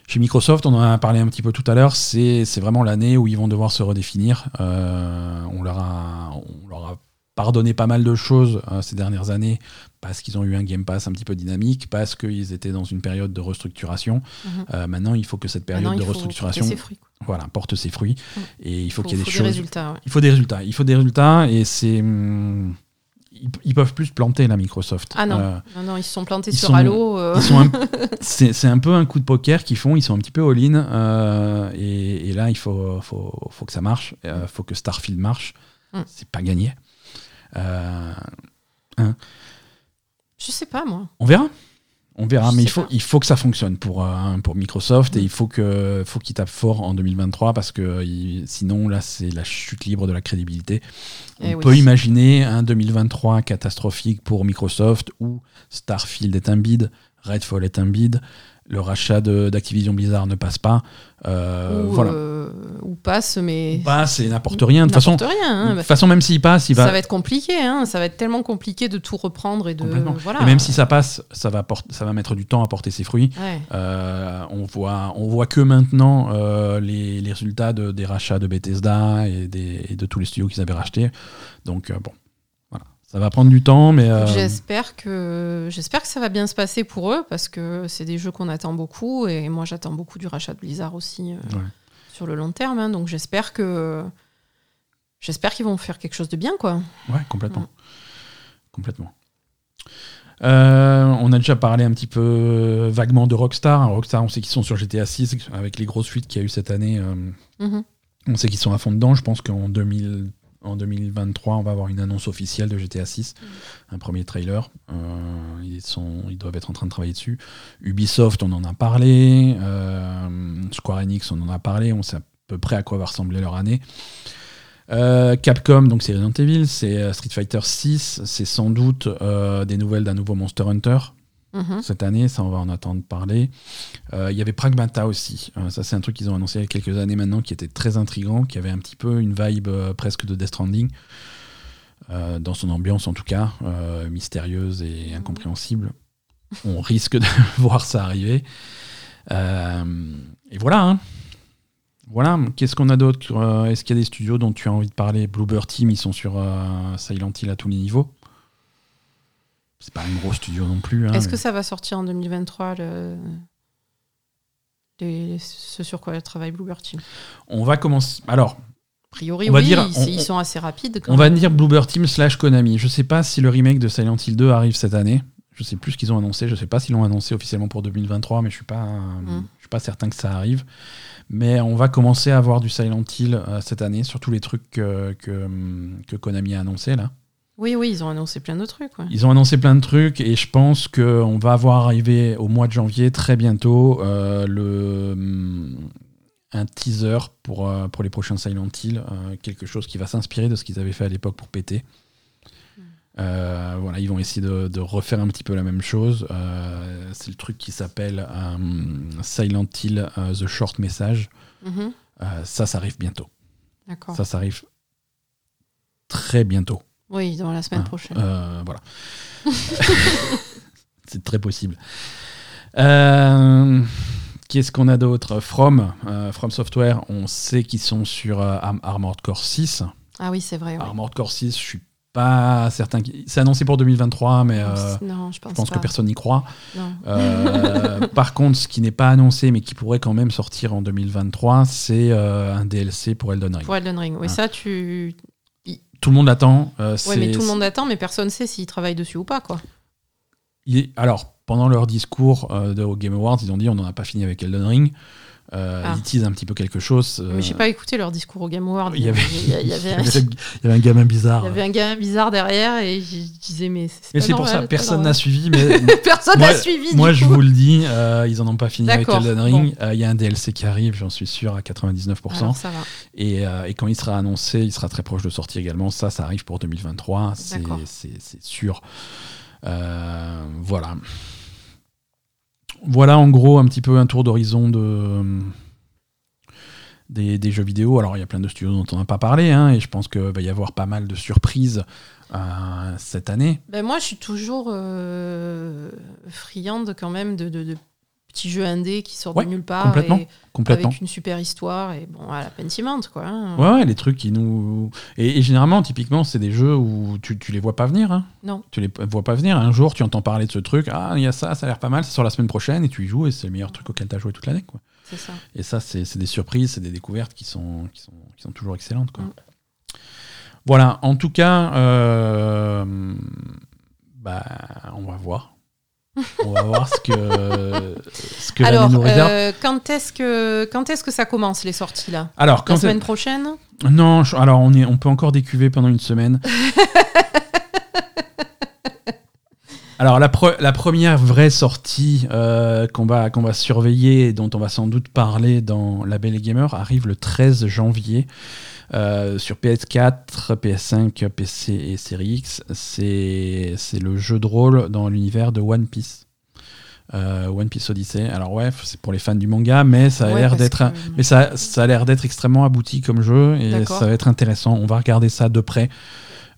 Chez Microsoft, on en a parlé un petit peu tout à l'heure, c'est, vraiment l'année où ils vont devoir se redéfinir. Euh, on, leur a, on leur a pardonné pas mal de choses euh, ces dernières années parce qu'ils ont eu un Game Pass un petit peu dynamique, parce qu'ils étaient dans une période de restructuration. Mhm. Euh, maintenant, il faut que cette période Maintenant, de restructuration ses fruits, quoi. voilà, porte ses fruits. Mm. Et il faut, Faut- qu'il y ait faut des des choses résultats. ouais. il faut des résultats. Il faut des résultats et c'est. hum, ils, ils peuvent plus planter là, Microsoft. Ah non. Euh, non, non, ils se sont plantés sur sont- Halo. euh, c'est un peu un coup de poker qu'ils font. Ils sont un petit peu all-in euh, et, et là il faut, faut, faut que ça marche. Il faut que Starfield marche. Mm. C'est pas gagné. Euh, Je sais pas, moi. on verra. On verra, Je mais il faut, pas. il faut que ça fonctionne pour, euh, pour Microsoft et Mm. il faut que faut qu'ils tapent fort en 2023 parce que il- sinon là c'est la chute libre de la crédibilité. On Eh oui. peut imaginer un 2023 catastrophique pour Microsoft où Starfield est un bid, Redfall est un bid, le rachat de- d'Activision Blizzard ne passe pas. Euh, ou, voilà. euh, ou passe, mais. Bah, c'est n'importe rien. De toute façon, rien. hein. façon, même s'il passe, il va. Ça va être compliqué, hein. ça va être tellement compliqué de tout reprendre et de. Voilà. Et même si ça passe, ça va, porter- ça va mettre du temps à porter ses fruits. Ouais. Euh, on voit, on voit que maintenant les, les résultats de- des rachats de Bethesda et, des- et de tous les studios qu'ils avaient rachetés. Donc bon, ça va prendre du temps, mais euh, J'espère que j'espère que ça va bien se passer pour eux parce que c'est des jeux qu'on attend beaucoup et moi j'attends beaucoup du rachat de Blizzard aussi euh, Ouais. sur le long terme. hein. donc j'espère que j'espère qu'ils vont faire quelque chose de bien quoi. ouais, complètement, complètement. Euh, on a déjà parlé un petit peu vaguement de Rockstar. Rockstar, on sait qu'ils sont sur GTA 6 avec les grosses fuites qu'il y a eu cette année. Mhm. On sait qu'ils sont à fond dedans. Je pense qu'en 2000 en 2023, on va avoir une annonce officielle de GTA 6, un premier trailer. Euh, ils, sont, ils doivent être en train de travailler dessus. Ubisoft, on en a parlé. Euh, Square Enix, on en a parlé. On sait à peu près à quoi va ressembler leur année. Euh, Capcom, donc c'est Resident Evil, c'est Street Fighter 6, c'est sans doute des nouvelles d'un nouveau Monster Hunter Mhm. cette année, ça on va en attendre parler. Euh, Il y avait Pragmata aussi, Euh, ça c'est un truc qu'ils ont annoncé il y a quelques années maintenant qui était très intrigant, qui avait un petit peu une vibe euh, presque de Death Stranding, dans son ambiance en tout cas, mystérieuse et incompréhensible. On risque de voir ça arriver. Et voilà. hein. Voilà, qu'est-ce qu'on a d'autre Est-ce qu'il y a des studios dont tu as envie de parler? Bluebird Team, ils sont sur Silent Hill à tous les niveaux. C'est pas un gros studio non plus. hein, Est-ce mais- que ça va sortir en 2023 le... les- ce sur quoi travaille Bluebird Team? On va commencer. Alors, A priori, On va oui, dire- ils, on- ils on- sont assez rapides. quand on va dire Bluebird Team slash Konami. Je sais pas si le remake de Silent Hill 2 arrive cette année. Je sais plus ce qu'ils ont annoncé. Je sais pas s'ils l'ont annoncé officiellement pour 2023, mais je suis pas, euh, Mm. je suis pas certain que ça arrive. Mais on va commencer à avoir du Silent Hill euh, cette année sur tous les trucs que, que, que Konami a annoncé là. Oui, oui, ils ont annoncé plein de trucs. ouais. Ils ont annoncé plein de trucs et je pense qu'on va voir arriver au mois de janvier très bientôt euh, le, hum, un teaser pour, euh, pour les prochains Silent Hill, euh, quelque chose qui va s'inspirer de ce qu'ils avaient fait à l'époque pour PT. Euh, voilà, ils vont essayer de, de refaire un petit peu la même chose. C'est le truc qui s'appelle Silent Hill The Short Message. Mhm. Ça, ça arrive bientôt. D'accord. Ça, ça arrive très bientôt. Oui, dans la semaine Ah, prochaine. euh, voilà. C'est très possible. Euh, Qu'est-ce qu'on a d'autre? From, euh, From Software, on sait qu'ils sont sur Arm- Armored Core 6. Ah oui, c'est vrai. ouais. Armored Core 6, je suis pas certain. C'est annoncé pour 2023, mais non, je pense, je pense pas. que personne n'y croit. Par contre, ce qui n'est pas annoncé, mais qui pourrait quand même sortir en 2023, c'est un DLC pour Elden Ring. Pour Elden Ring. Oui, Ah. ça, tu. Tout le monde l'attend. euh, Ouais, mais tout le monde attend, mais personne sait s'ils travaillent dessus ou pas, quoi. Il- Alors, pendant leur discours euh, de, au Game Awards, ils ont dit on n'en a pas fini avec Elden Ring. Euh, Ah. Ils teasent un petit peu quelque chose. Mais j'ai euh, pas écouté leur discours au Game Award. il y avait, il y avait un- gamin bizarre. il y avait un gars bizarre derrière et je disais mais c'est Mais c'est pour ça, personne n'a suivi. Mais personne Moi- n'a suivi. moi, je vous le dis, euh, ils en ont pas fini avec Elden Ring. Euh, Il y a un DLC qui arrive, j'en suis sûr, à 99%. Alors, ça va. Et, euh, et quand il sera annoncé, il sera très proche de sortie également. Ça, ça arrive pour 2023, c'est sûr. Euh, voilà. Voilà en gros un petit peu un tour d'horizon de, des, jeux vidéo. Alors il y a plein de studios dont on n'a pas parlé, hein, et je pense qu'il va y avoir pas mal de surprises euh, cette année. Ben, moi, je suis toujours euh, friande quand même de petits jeux indés qui Ouais, de nulle part complètement, et Complètement. avec une super histoire et bon, à la Pentiment quoi. hein. Ouais, ouais, les trucs qui nous. Et, et généralement, typiquement, c'est des jeux où tu, tu les vois pas venir. hein. Non. Tu les vois pas venir. Un jour, tu entends parler de ce truc. Ah, il y a ça, ça a l'air pas mal. C'est sur la semaine prochaine et tu y joues et c'est le meilleur truc auquel tu as joué toute l'année. quoi. C'est ça. Et ça, c'est c'est des surprises, c'est des découvertes qui sont, qui sont, qui sont toujours excellentes. Quoi. Mm. Voilà, en tout cas, euh, bah, on va voir. On va voir ce que, ce que Alors, nous réserve. euh, quand est-ce que quand est-ce que ça commence les sorties là? Alors, La semaine prochaine? Non, je- alors on, est, on peut encore décuver pendant une semaine. alors la, pre- la première vraie sortie euh, qu'on va, qu'on va surveiller et dont on va sans doute parler dans La Belle et Gamer arrive le 13 janvier euh, sur PS4, PS5, PC et Series X. C'est le jeu de rôle dans l'univers de One Piece. Euh, One Piece Odyssey. Alors ouais, c'est pour les fans du manga, mais ça a Ouais, l'air d'être... que- Mais ça, ça a l'air d'être extrêmement abouti comme jeu et ça va être intéressant. On va regarder ça de près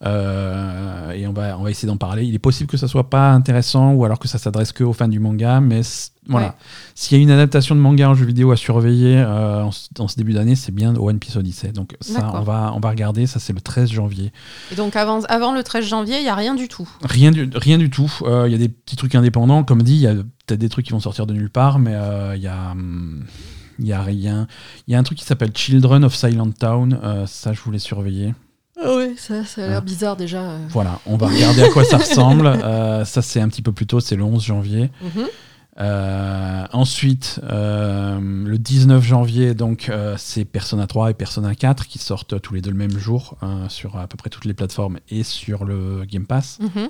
euh, et on va, on va essayer d'en parler. Il est possible que ça soit pas intéressant ou alors que ça s'adresse que aux fans du manga, mais voilà. Ouais. S'il y a une adaptation de manga en jeu vidéo à surveiller euh, en, ce- en ce début d'année, c'est bien One Piece Odyssey. Donc ça, on va, on va regarder. Ça, c'est le 13 janvier. Et donc avant, avant le 13 janvier, il y a rien du tout. Rien du, rien du tout. Euh, Il y a des petits trucs indépendants. Comme dit, il y a peut-être des trucs qui vont sortir de nulle part, mais euh, il y a. hum, Il y a rien. Il y a un truc qui s'appelle Children of Silent Town. Euh, ça, je voulais surveiller. Ah ouais, ça, ça a l'air Ah. bizarre déjà. euh. Voilà, on va regarder à quoi ça ressemble. Euh, ça, c'est un petit peu plus tôt, c'est le 11 janvier. Mhm. Euh, ensuite, euh, le 19 janvier, donc, euh, c'est Persona 3 et Persona 4 qui sortent tous les deux le même jour euh, sur à peu près toutes les plateformes et sur le Game Pass. Mhm.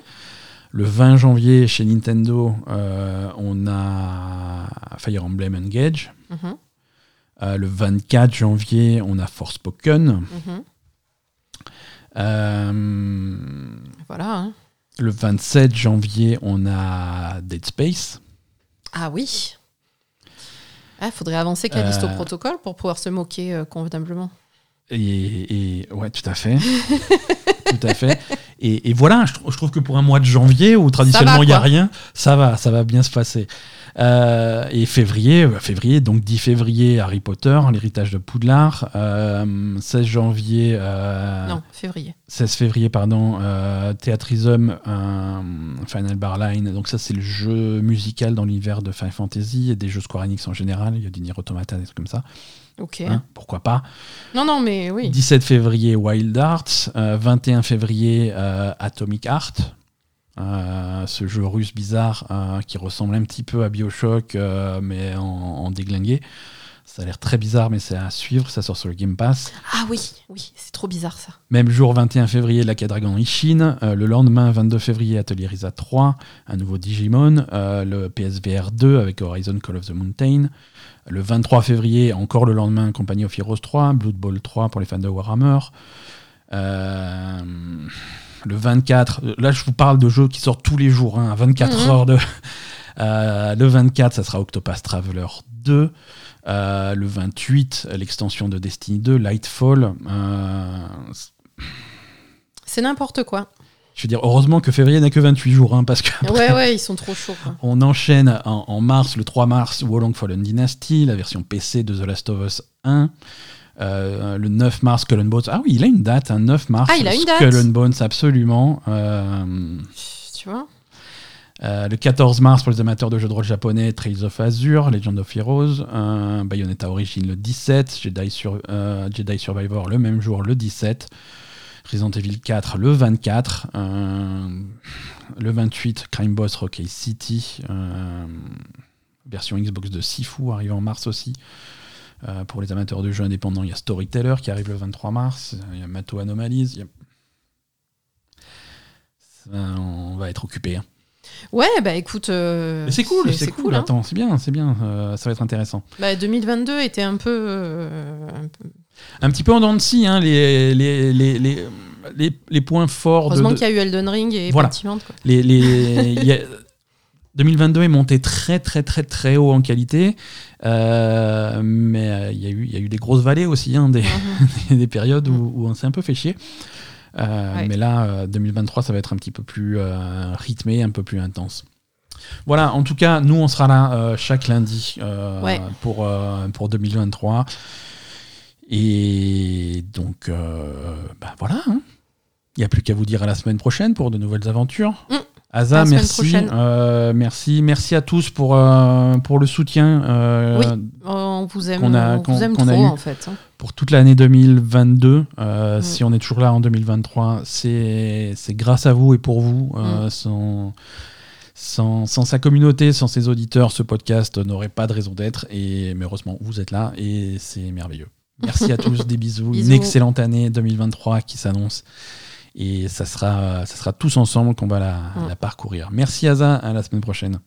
Le 20 janvier, chez Nintendo, on a Fire Emblem Engage. Mhm. Le 24 janvier, on a Forspoken. Euh, Voilà. hein. le 27 janvier, on a Dead Space. Ah oui. Il faudrait avancer Callisto Euh. Protocol pour pouvoir se moquer euh, convenablement. Et, et- ouais, tout à fait. tout à fait. Et, et voilà, je, je trouve que pour un mois de janvier où traditionnellement il n'y a rien, ça va, ça va bien se passer. Euh, et février, euh, février, donc 10 février, Harry Potter, l'héritage de Poudlard. Euh, 16 janvier, euh, Non, février. 16 février, pardon, euh, Final Bar Line. Donc ça, c'est le jeu musical dans l'univers de Final Fantasy et des jeux Square Enix en général. Il y a du Nier Automata, des trucs comme ça. Ok. Hein, pourquoi pas Non, non, mais oui. 17 février, Wild Arts. euh, 21 février, euh, Atomic Heart. Euh, ce jeu russe bizarre euh, qui ressemble un petit peu à Bioshock, euh, mais en, en déglingué. Ça a l'air très bizarre, mais c'est à suivre. Ça sort sur le Game Pass. Ah oui, oui, c'est trop bizarre ça. Même jour, 21 février, Like a Dragon Ishin. Le lendemain, 22 février, Atelier Risa 3. Un nouveau Digimon. Le PSVR 2 avec Horizon Call of the Mountain. Le 23 février, encore le lendemain, Company of Heroes 3. Blood Bowl 3 pour les fans de Warhammer. Euh, le 24, euh, là je vous parle de jeux qui sortent tous les jours, hein, à 24 Mhm. heures de. Euh, le 24, ça sera Octopath Traveler 2. Euh, le 28, l'extension de Destiny 2, Lightfall. Euh, C'est n'importe quoi. je veux dire, heureusement que février n'a que 28 jours, hein, parce que Ouais, ouais, ils sont trop chauds. quoi. on enchaîne en, en mars, le 3 mars, Wolong Fallen Dynasty, la version PC de The Last of Us 1. Euh, le 9 mars, Skull and Bones. Ah oui, il a une date, un 9 mars. Ah, il a une Skull date. and Bones, absolument. Euh, Tu vois euh, le 14 mars, pour les amateurs de jeux de rôle japonais, Trails of Azure, Legend of Heroes. Bayonetta Origin le 17. Jedi, Sur- Jedi Survivor le même jour, le 17. Resident Evil 4 le 24. Euh, le 28, Crime Boss Rocky City. version Xbox de Sifu arrive en mars aussi. Euh, pour les amateurs de jeux indépendants, il y a Storyteller qui arrive le 23 mars. Il y a Mato Anomalies. il y a- Ça, on va être occupé. hein. Ouais, bah écoute. euh, c'est cool, c'est cool. hein. Attends, c'est bien, c'est bien. euh, ça va être intéressant. Bah, 2022 était un peu. euh, un peu- Un petit peu en dents de scie, hein, les, les, les, les, les, points forts Heureusement de- qu'il y a eu Elden Ring et Voilà. Quoi. les, les- y a- 2022 est monté très très très très haut en qualité, euh, mais euh, il y, a eu, y a eu des grosses vallées aussi, hein, des, Mhm. des périodes où, où on s'est un peu fait chier. Euh, Ouais. Mais là, euh, 2023, ça va être un petit peu plus rythmé, un peu plus intense. Voilà, en tout cas, nous, on sera là chaque lundi Ouais. pour, pour 2023. Et donc, bah voilà. hein. Il n'y a plus qu'à vous dire à la semaine prochaine pour de nouvelles aventures. Mm. Semaine merci. Euh, merci. Merci à tous pour, euh, pour le soutien. euh, Oui. On vous aime, a- on qu'on- vous aime a trop, eu. en fait. hein. pour toute l'année 2022. Euh, Mm. Si on est toujours là en 2023, c'est grâce à vous et pour vous. Mm. sans, sans, sans sa communauté, sans ses auditeurs, ce podcast n'aurait pas de raison d'être. Et mais heureusement, vous êtes là et c'est merveilleux. Merci à tous, des bisous. Bisous. Une excellente année 2023 qui s'annonce. Et ça sera, ça sera tous ensemble qu'on va la, Mm. la parcourir. Merci Asa, à la semaine prochaine.